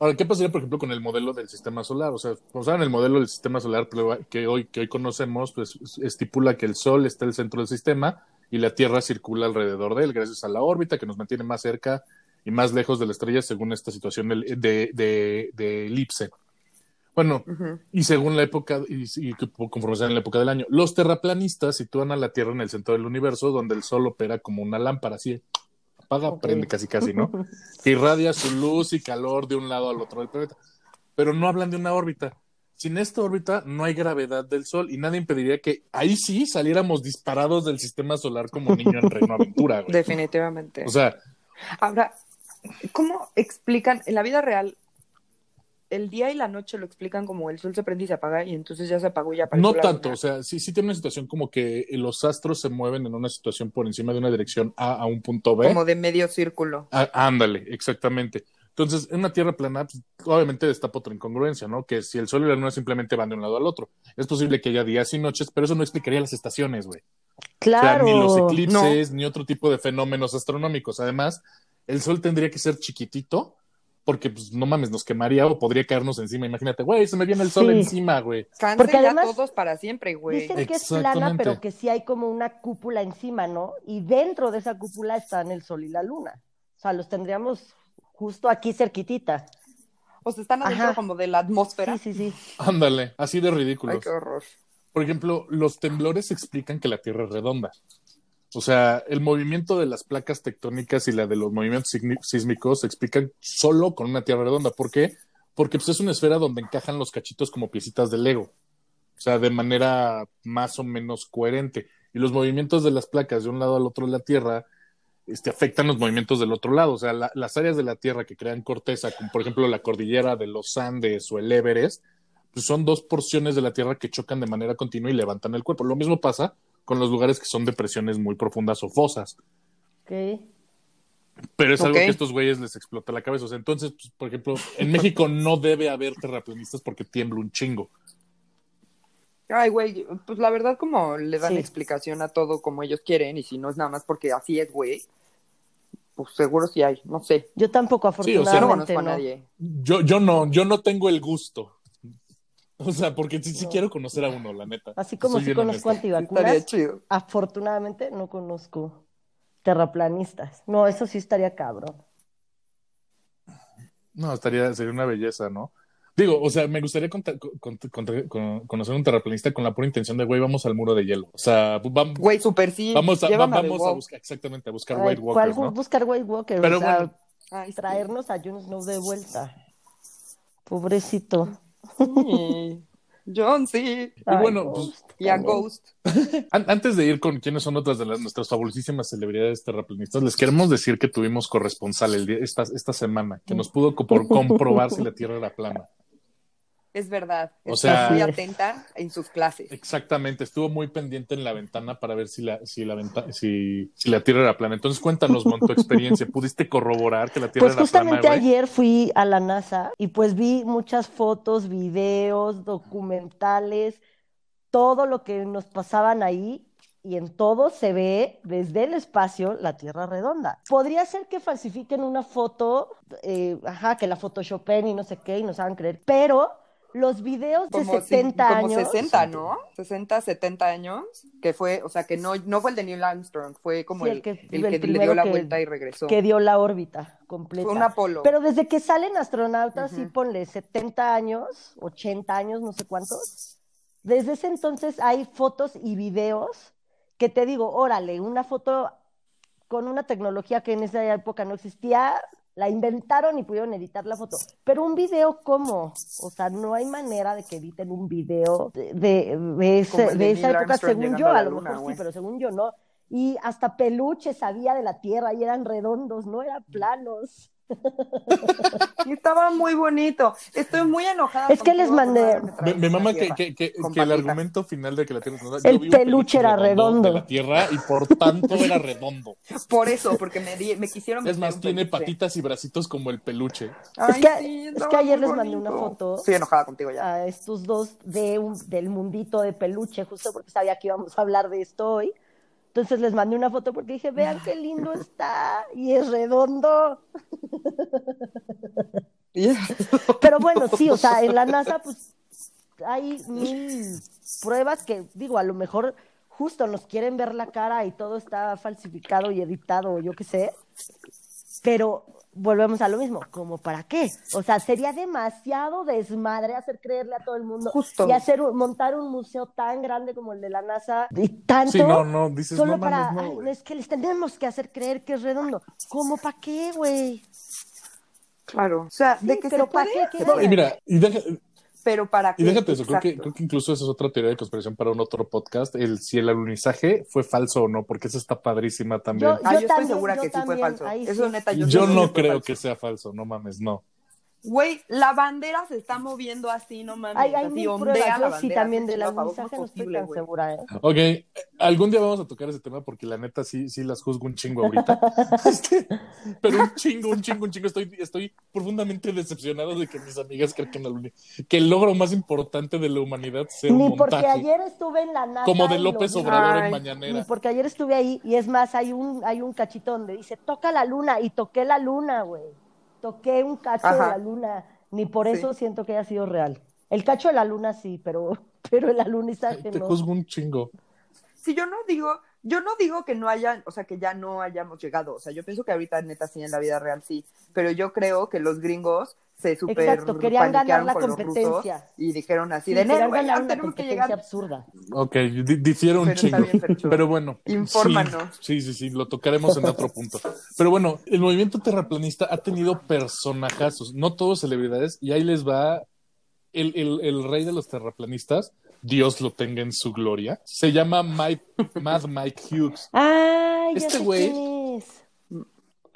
Ahora, ¿qué pasaría, por ejemplo, con el modelo del sistema solar? O sea, como saben, el modelo del sistema solar que hoy, que hoy conocemos, pues estipula que el Sol está en el centro del sistema y la Tierra circula alrededor de él gracias a la órbita que nos mantiene más cerca y más lejos de la estrella según esta situación de, de, de- de elipse. Bueno, y según la época, y, y conforme sea en la época del año, los terraplanistas sitúan a la Tierra en el centro del universo, donde el Sol opera como una lámpara, así, apaga, Ok. prende casi casi, ¿no? que irradia su luz y calor de un lado al otro del planeta. Pero no hablan de una órbita. Sin esta órbita no hay gravedad del Sol y nada impediría que ahí sí saliéramos disparados del sistema solar como niño en Reino Aventura, güey. Definitivamente. O sea, Ahora, ¿cómo explican en la vida real? El día y la noche lo explican como el sol se prende y se apaga y entonces ya se apagó y ya apareció no la tanto, luna. o sea, sí, sí tiene una situación como que los astros se mueven en una situación por encima de una dirección A a un punto B. como de medio círculo. Ah, ándale, exactamente. Entonces, en una Tierra plana, pues, obviamente destapa otra incongruencia, ¿no? Que si el Sol y la Luna simplemente van de un lado al otro. Es posible que haya días y noches, pero eso no explicaría las estaciones, güey. Claro. O sea, ni los eclipses, ni otro tipo de fenómenos astronómicos. Además, el Sol tendría que ser chiquitito, porque, pues, no mames, nos quemaría o podría caernos encima. Imagínate, güey, se me viene el Sol Sí. encima, güey. Porque ya además- todos para siempre, güey. Dicen que es plana, pero que sí hay como una cúpula encima, ¿no? Y dentro de esa cúpula están el sol y la luna. O sea, los tendríamos justo aquí cerquitita. O sea, están adentro Ajá. como de la atmósfera. Sí, sí, sí. Ándale, así de ridículos. Ay, qué horror. Por ejemplo, los temblores explican que la Tierra es redonda. O sea, el movimiento de las placas tectónicas y la de los movimientos sísmicos se explican solo con una Tierra redonda. ¿Por qué? Porque pues, es una esfera donde encajan los cachitos como piecitas de Lego. O sea, de manera más o menos coherente. Y los movimientos de las placas de un lado al otro de la Tierra este, afectan los movimientos del otro lado. O sea, la- las áreas de la Tierra que crean corteza, como por ejemplo la cordillera de los Andes o el Everest, pues son dos porciones de la Tierra que chocan de manera continua y levantan el cuerpo. Lo mismo pasa con los lugares que son depresiones muy profundas o fosas. Ok. Pero es algo que a estos güeyes les explota la cabeza. O sea, entonces, pues, por ejemplo, en México no debe haber terraplanistas porque tiembla un chingo. Ay, güey, pues la verdad como le dan Sí. explicación a todo como ellos quieren y si no es nada más porque así es, güey, pues seguro sí hay, no sé. Yo tampoco, Sí, o sea, no afortunadamente. no. nadie. Yo, yo no, yo no tengo el gusto. O sea, porque sí, sí No. quiero conocer a uno, la neta. Así como Soy sí conozco antivacunas, chido. afortunadamente no conozco terraplanistas. No, eso sí estaría cabrón. No, estaría, sería una belleza, ¿no? Digo, o sea, me gustaría con- con- con- conocer un terraplanista con la pura intención de, güey, vamos al muro de hielo. O sea, vam- Güey, súper sí. vamos, a, a vamos a buscar, exactamente, a buscar Ay, White ¿cuál Walkers, bu- ¿no? buscar White Walker? Pero o sea, bueno. Traernos a Jon Snow de vuelta. Pobrecito. Sí. John, sí. Y Ay, bueno, Ghost pues, Y a. Ghost. An- Antes de ir con quiénes son otras de las, nuestras fabulosísimas celebridades terraplanistas, les queremos decir que tuvimos corresponsal el día, esta, esta semana, que nos pudo co- por comprobar si la Tierra era plana. Es verdad. O sea- muy atenta en sus clases. Exactamente, estuvo muy pendiente en la ventana para ver si la, si la, venta- si, si la Tierra era plana. Entonces cuéntanos, Mon, tu experiencia. ¿Pudiste corroborar que la Tierra Pues era plana, justamente ayer fui a la NASA y pues vi muchas fotos, videos, documentales, todo lo que nos pasaban ahí y en todo se ve desde el espacio la Tierra redonda. Podría ser que falsifiquen una foto, eh, ajá, que la photoshopen y no sé qué y nos hagan creer, pero los videos de Como, si- 70 como años 60, ¿no? 60, 70 años, que fue, o sea, que no, no fue el de Neil Armstrong, fue como Sí, el, el que- el el que le dio la que- vuelta y regresó. que dio la órbita completa. Fue un Apolo. Pero desde que salen astronautas, sí Ujú. ponle 70 años, 80 años, no sé cuántos. Desde ese entonces hay fotos y videos que te digo, órale, una foto con una tecnología que en esa época no existía, la inventaron y pudieron editar la foto. Pero un video, ¿cómo? O sea, no hay manera de que editen un video de, de, ese- esa época, Armstrong según yo, a lo luna, mejor sí, pero según yo no. Y hasta peluche sabía de la Tierra y eran redondos, no eran planos. Y estaba muy bonito. Estoy muy enojada. Es que les mandé- Me, mama que, que, que, que el argumento final de que la Tierra es redonda. El peluche era redondo. De la Tierra y por tanto era redondo. Por eso, porque me, di- me quisieron Es más, tiene peluche. patitas y bracitos como el peluche. Ay, Es que- sí, es que ayer les mandé una foto. Estoy enojada contigo ya. a estos dos de un- del mundito de peluche, justo porque sabía que íbamos a hablar de esto hoy. Entonces les mandé una foto porque dije, vean qué lindo está y es redondo. Pero bueno, sí, o sea, en la NASA pues hay mil pruebas que digo, a lo mejor justo nos quieren ver la cara y todo está falsificado y editado o yo qué sé. Pero volvemos a lo mismo, ¿como para qué? O sea, sería demasiado desmadre hacer creerle a todo el mundo Justo. y hacer un- montar un museo tan grande como el de la NASA y tanto Sí, no, no, dices, solo no para, mames, no, ay, es que les tenemos que hacer creer que es redondo. ¿Cómo para qué, güey? Claro. O sea, de que pero se ¿para puede, qué queda? puede. Y mira, y, deja- Pero para qué. y déjate eso, creo que, creo que incluso esa es otra teoría de conspiración para un otro podcast, el si el alunizaje fue falso o no, porque esa está padrísima también. Yo- Ah, yo, estoy también, segura yo que sí fue falso. Eso sí. neta, yo, Yo no creo falso. que sea falso, no mames, no. Güey, la bandera se está moviendo así, no mames. Hay, hay así mil ondea pruebas. la Yo sí bandera, también así, del a favor, alunizaje ¿cómo no es estoy tan güey? segura, ¿eh? Ok, eh, algún día vamos a tocar ese tema porque la neta sí, sí las juzgo un chingo ahorita. Este, pero un chingo, un chingo, un chingo. Estoy, estoy profundamente decepcionado de que mis amigas crean que, la luna- que el logro más importante de la humanidad sea un Ni porque montaje. ayer estuve en la NASA. Como de lo López vi. Obrador en Ay, Ni Mañanera. porque ayer estuve ahí y es más, hay un, hay un cachito donde dice, toca la luna y toqué la luna, güey. Toqué un cacho de la luna. Ni por Sí. eso siento que haya sido real. El cacho de la luna sí, pero, pero el alunizaje Te no. juzgo un chingo. Si yo no digo, yo no digo que no hayan, o sea, que ya no hayamos llegado. O sea, yo pienso que ahorita neta sí en la vida real sí. Pero yo creo que los gringos se super Exacto, querían ganar la competencia. y dijeron así Sí, de "Nel, güey, tenemos que llegar. absurda. Ok, di- difiero un Pero está chingo. bien. Pero bueno. Infórmanos. Sí, sí, sí, lo tocaremos en otro punto. Pero bueno, el movimiento terraplanista ha tenido personajazos, no todos celebridades, y ahí les va el, el- el rey de los terraplanistas, Dios lo tenga en su gloria. Se llama Mike, Mad Mike Hughes. Ay, ya Este sé güey-.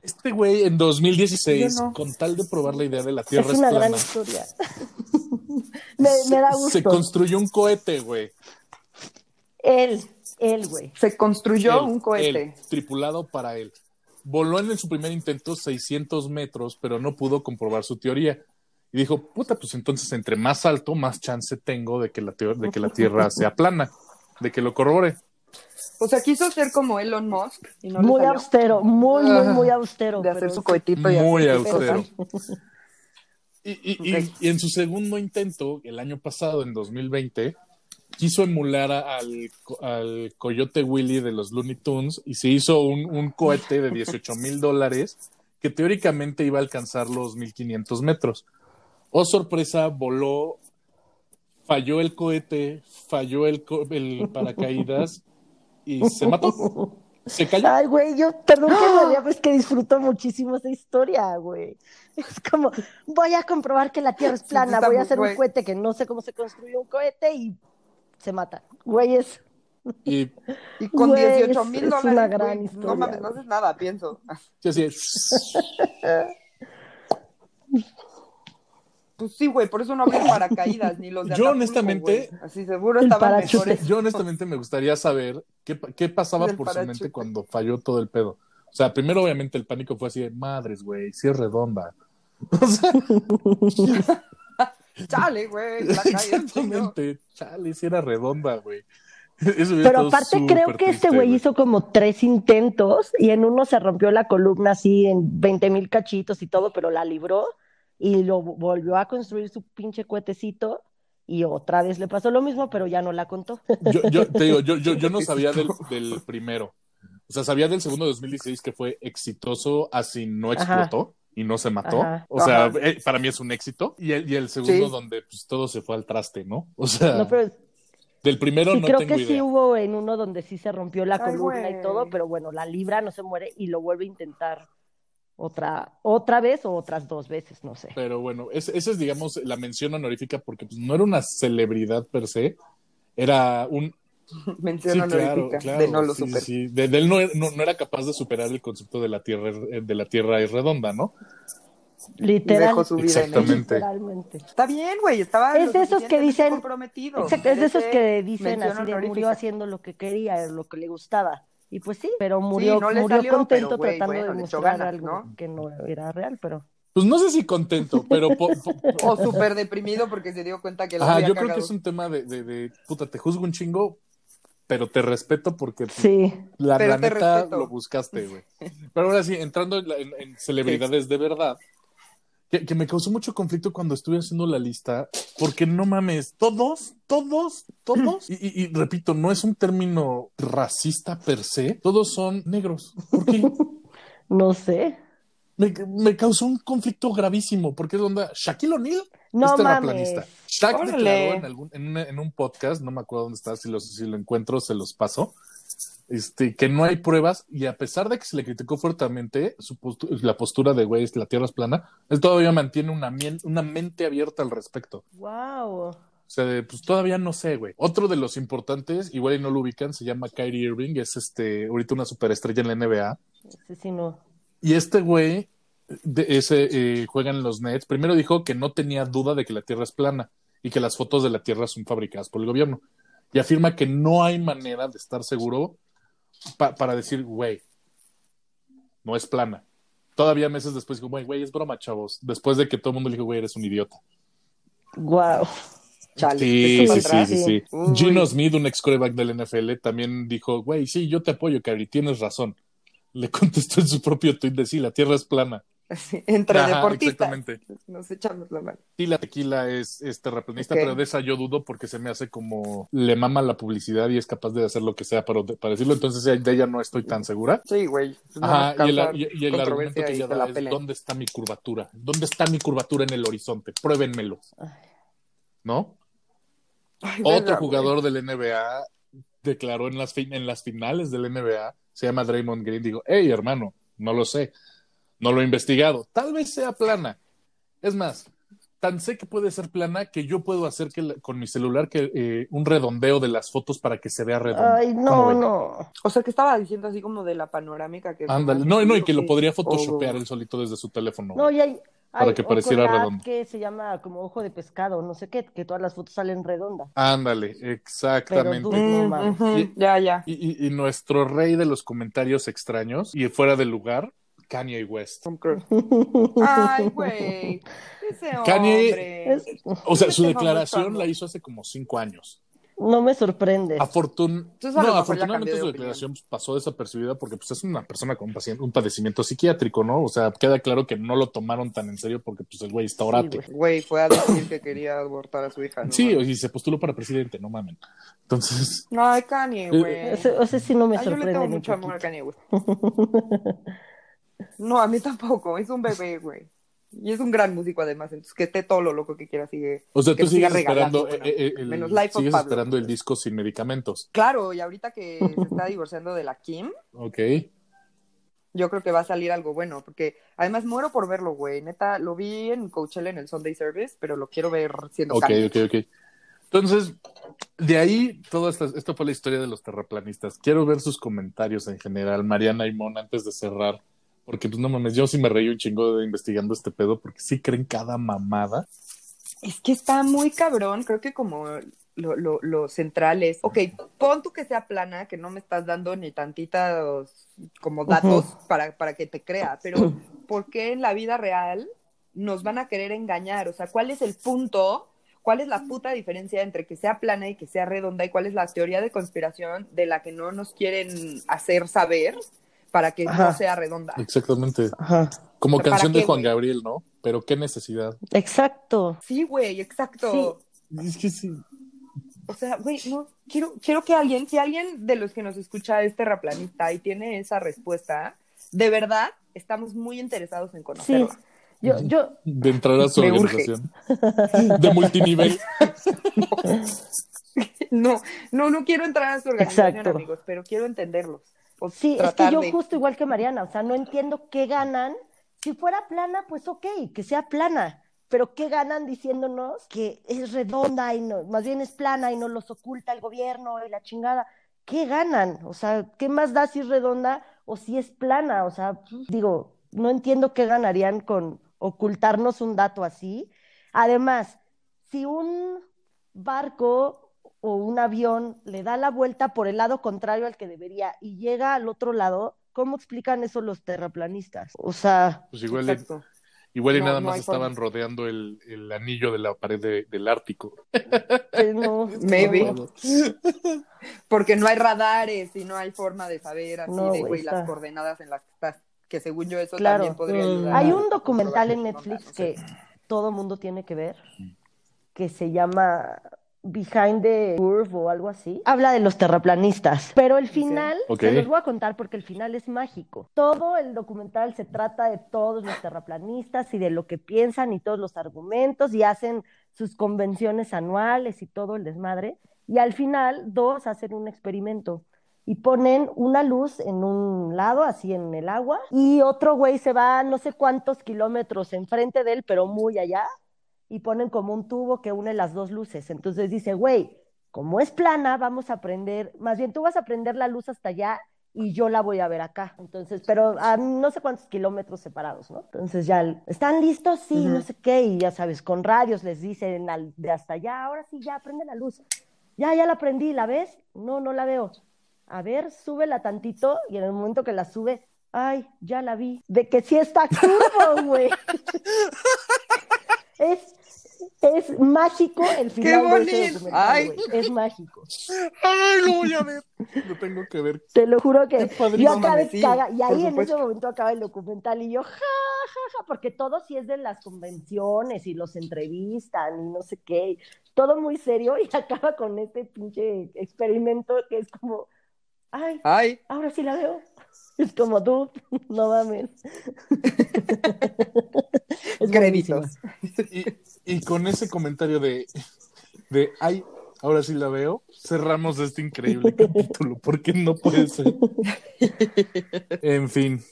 Este güey en 2016, Yo no. con tal de probar la idea de la Tierra es, una gran plana, historia. me, me da se, se gusto. construyó un cohete, güey. Él, él, güey. Se construyó Él, un cohete. él, tripulado para él. Voló en su primer intento 600 metros, pero no pudo comprobar su teoría. Y dijo, puta, pues entonces entre más alto, más chance tengo de que la, de que la Tierra sea plana, de que lo corrobore. O sea, quiso ser como Elon Musk y no muy austero, muy, muy, muy austero. de hacer pero su cohetito y Muy austero. Y, y- y- Ok. y en su segundo intento, el año pasado, en 2020, quiso emular al, al coyote Willy de los Looney Tunes y se hizo un, un cohete de 18 mil dólares que teóricamente iba a alcanzar los 1500 metros. Oh, sorpresa, voló, falló el cohete, falló el, co- el paracaídas y se mató. Se cayó. Ay, güey, yo, perdón que me ría, pero es que disfruto muchísimo esa historia, güey. Es como, voy a comprobar que la Tierra es Sí, plana, voy a hacer un cohete que no sé cómo se construye un cohete y se mata. Güey, es... Y Y con Güey, 18 es- mil es dólares, una gran güey, historia, no mames, no haces nada, pienso. sí, así es. Pues sí, güey, por eso no abrió paracaídas ni los de Yo, Acapulco, honestamente- güey. Así seguro estaban mejores. Yo honestamente me gustaría saber qué, qué pasaba por su mente cuando falló todo el pedo. O sea, primero obviamente el pánico fue así de madres, güey, si es redonda. O sea, Chale, güey, la calle. exactamente, chale, si era redonda, güey. Pero aparte creo que este güey hizo como tres intentos y en uno se rompió la columna así en 20 mil cachitos y todo, pero la libró y lo volvió a construir su pinche cuetecito y otra vez le pasó lo mismo, pero ya no la contó. Yo, yo te digo, yo, yo, yo no sabía del, del primero. O sea, sabía del segundo de 2016 que fue exitoso, así no Ajá. explotó y no se mató. Ajá. O sea, Ajá. eh, para mí es un éxito. Y el, y el segundo Sí. donde pues todo se fue al traste, ¿no? O sea, No, pero del primero sí no creo tengo que sí hubo en uno donde sí se rompió la Ay, columna y todo, pero bueno, la libra no se muere y lo vuelve a intentar otra, otra vez o otras dos veces, no sé. Pero bueno, es- esa es, digamos, la mención honorífica porque pues, no era una celebridad per se, era un... Mención Sí, honorífica claro, claro. de no lo sí, sí. De, de él no, no, no era capaz de superar el concepto de la Tierra, es- de la tierra es redonda, ¿no? Literal, Dejó su vida en Exactamente. literalmente. Está bien, güey, estaba Es de esos que dicen- comprometido. Exacto, es de esos que dicen así de murió haciendo lo que quería, lo que le gustaba. Y pues sí, pero murió, Sí, no le murió salió, contento pero, güey, tratando bueno, de mostrar ganas, algo ¿no? que no era real, pero Pues no sé si contento, pero... po- po- O súper deprimido porque se dio cuenta que la había yo creo que es un tema de, de, de, puta, te juzgo un chingo, pero te respeto porque sí. la, Pero la neta lo buscaste, güey. Pero ahora sí, entrando en, la- en- en celebridades de verdad, que, que me causó mucho conflicto cuando estuve haciendo la lista, porque no mames, todos, todos, todos, y, y- y repito, no es un término racista per se, todos son negros. ¿Por qué? No sé. Me, me causó un conflicto gravísimo, porque es onda, Shaquille O'Neal No es terraplanista. Shaq declaró en, algún, en, en un podcast, no me acuerdo dónde está, si lo, si lo encuentro se los paso, este, que no hay pruebas y a pesar de que se le criticó fuertemente su postu- la postura de güey, la tierra es plana, él todavía mantiene una, una mente abierta al respecto. Wow. O sea, de, pues todavía no sé, güey. Otro de los importantes, igual y no lo ubican, se llama Kyrie Irving, es este, ahorita una superestrella en la NBA. Sí, sí, no. Y este güey de ese eh, juega en los Nets. Primero dijo que no tenía duda de que la Tierra es plana y que las fotos de la Tierra son fabricadas por el gobierno. Y afirma que no hay manera de estar seguro pa- para decir, güey, no es plana. Todavía meses después dijo, güey, güey, es broma, chavos. Después de que todo el mundo le dijo, güey, eres un idiota. Wow. Chale, Sí, sí, sí, sí. Gino Smith, un ex coreback del NFL, también dijo, güey, sí, yo te apoyo, Kyrie, tienes razón. Le contestó en su propio tweet de sí, la Tierra es plana. Entre Ajá, deportistas. exactamente. Nos echamos la mano. Sí, la tequila es, es terraplanista, pero de esa yo dudo porque se me hace como le mama la publicidad y es capaz de hacer lo que sea para, para decirlo. Entonces de ella no estoy tan segura. Sí, güey. No Ajá, y el, y- y el argumento que ella da es. ¿dónde está mi curvatura? ¿Dónde está mi curvatura en el horizonte? Pruébenmelo. ¿no? Ay, Otro jugador del NBA declaró en las, fin- en las finales del NBA, se llama Draymond Green, digo, hey hermano, no lo sé, no lo he investigado, tal vez sea plana. Es más, tan sé que puede ser plana que yo puedo hacer que la- con mi celular que eh, un redondeo de las fotos para que se vea redonda. Ay, ¿Cómo no, no. O sea, que estaba diciendo así como de la panorámica que... Ándale, no, no, y que lo podría photoshopear O- él solito desde su teléfono. No, y hay, Para hay- que pareciera redondo. que se llama como ojo de pescado, no sé qué, que todas las fotos salen redondas. Ándale, exactamente. Pero Mm, No Y- Ya, ya. Y, y- y nuestro rey de los comentarios extraños y fuera del lugar, Kanye West. Ay, güey. Kanye-. Es- O sea, su declaración la hizo hace como cinco años. no me sorprende. Afortun... No, afortunadamente de su declaración pasó desapercibida porque pues, es una persona con un, padecimiento psiquiátrico, ¿no? O sea, queda claro que no lo tomaron tan en serio porque pues, el güey está orate. güey. Güey, fue a decir que quería abortar a su hija. ¿no? Sí, y se postuló para presidente, no mamen. Entonces, Ay, Kanye, güey. Ese, ese sí no me Ay, yo le sorprende. tengo mucho amor a. Kanye, güey. No, a mí tampoco. Es un bebé, güey. Y es un gran músico además, entonces que esté todo lo loco que quiera sigue. O sea, tú sigues esperando, regalando, eh, eh, el, menos Life of sigues Pablo. esperando el disco sin medicamentos. Claro, y ahorita que se está divorciando de la Kim, Ok. yo creo que va a salir algo bueno, porque además muero por verlo, güey. Neta, lo vi en Coachella en el Sunday Service, pero lo quiero ver siendo Ok, ok, ok. Entonces, de ahí, toda esta, esto fue la historia de los terraplanistas. Quiero ver sus comentarios en general, Mariana y Mon, antes de cerrar. Porque, pues, no mames, yo sí me reí un chingo de investigando este pedo, porque sí creen cada mamada. Es que está muy cabrón, creo que como lo, lo, lo central es, ok, pon tú que sea plana, que no me estás dando ni tantitos como datos para, para que te crea, pero ¿por qué en la vida real nos van a querer engañar? O sea, ¿cuál es el punto? ¿Cuál es la puta diferencia entre que sea plana y que sea redonda? ¿Y cuál es la teoría de conspiración de la que no nos quieren hacer saber para que no sea redonda? Exactamente. Ajá. Como ¿Para canción qué, de Juan? Gabriel, ¿no? Pero qué necesidad. Exacto. Sí, güey, exacto. Es que sí. O sea, güey, no, quiero, quiero que alguien, si alguien de los que nos escucha es terraplanista y tiene esa respuesta, de verdad estamos muy interesados en Sí. conocerla. Yo, yo, De entrar a su Me urge. organización. De multinivel. No, no, no quiero entrar a su organización, Exacto. amigos, pero quiero entenderlos. O sí, es que yo de- justo igual que Mariana, o sea, no entiendo qué ganan. Si fuera plana, pues ok, que sea plana. Pero ¿qué ganan diciéndonos que es redonda y no, más bien es plana y no los oculta el gobierno y la chingada? ¿Qué ganan? O sea, ¿qué más da si es redonda o si es plana? O sea, pues, digo, no entiendo qué ganarían con ocultarnos un dato así. Además, si un barco o un avión le da la vuelta por el lado contrario al que debería y llega al otro lado, ¿cómo explican eso los terraplanistas? O sea, Pues igual, igual y No, nada no más estaban forma. rodeando el, el anillo de la pared de- del Ártico. no. Maybe. Porque no hay radares y no hay forma de saber así No, de, güey, las coordenadas en las que estás. Que según yo eso Claro. también podría Mm. ayudar. Hay a- un documental en No, Netflix no sé. que todo mundo tiene que ver, que se llama Behind the Curve o algo así. Habla de los terraplanistas, pero el final, Ok. se los voy a contar porque el final es mágico. Todo el documental se trata de todos los terraplanistas y de lo que piensan y todos los argumentos y hacen sus convenciones anuales y todo el desmadre. Y al final, dos hacen un experimento y ponen una luz en un lado, así en el agua, y otro güey se va no sé cuántos kilómetros enfrente de él, pero muy allá, y ponen como un tubo que une las dos luces. Entonces dice, güey, como es plana, vamos a prender, más bien tú vas a prender la luz hasta allá y yo la voy a ver acá. Entonces, pero a no sé cuántos kilómetros separados, ¿no? Entonces ya, ¿están listos? Sí, no sé qué, y ya sabes, con radios les dicen al- de hasta allá, ahora sí, ya, prende la luz. Ya, ya la prendí, ¿la ves? No, no la veo. A ver, súbela tantito y en el momento que la sube, ay, ya la vi. De que sí está curvo, güey. es, es mágico el final de ese bonito! documental, Ay. Es mágico. ¡Ay, lo voy a ver! Lo tengo que ver. Te lo juro que Qué padrísimo. yo acabé Sí, caga y ahí en ese momento acaba el documental y yo ja, ja, ja, porque todo sí es de las convenciones y los entrevistan y no sé qué, todo muy serio y acaba con este pinche experimento que es como, ay, Ay, ahora sí la veo. Es como tú, no mames. es créditos. buenísima. Y, y con ese comentario de, de ay, ahora sí la veo, cerramos este increíble capítulo, porque no puede ser. En fin.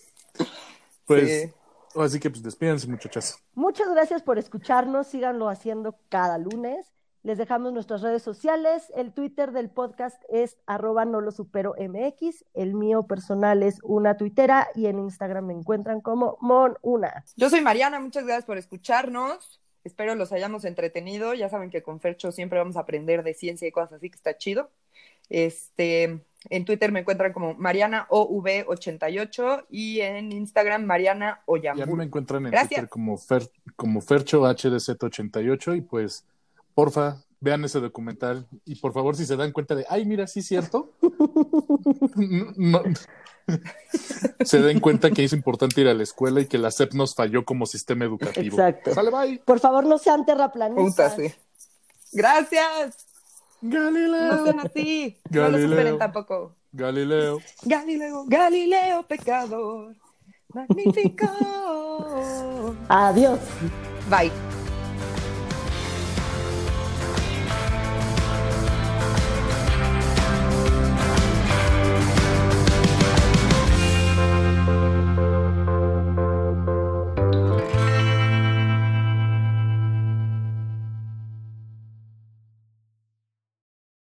Pues, Sí. así que pues despídense, muchachas. Muchas gracias por escucharnos, síganlo haciendo cada lunes. Les dejamos nuestras redes sociales. El Twitter del podcast es arroba no lo supero MX. El mío personal es una tuitera y en Instagram me encuentran como Mon Una. Yo soy Mariana, muchas gracias por escucharnos. Espero los hayamos entretenido. Ya saben que con Fercho siempre vamos a aprender de ciencia y cosas así que está chido. Este, en Twitter me encuentran como Mariana OV88 y en Instagram Mariana Y a mí me encuentran en Gracias. Twitter como, Fer, como Fercho HDZ88 y pues, porfa, vean ese documental y por favor si se dan cuenta de, ay, mira, sí es cierto, no- se den cuenta que es importante ir a la escuela y que la SEP nos falló como sistema educativo. Exacto. Sale, bye. Por favor, no sean Puta, terraplanistas. sí. Gracias. No Galileo. sean así. No lo Galileo. superen tampoco. Galileo. Galileo, Galileo, pecador. Magnífico. Adiós. Bye.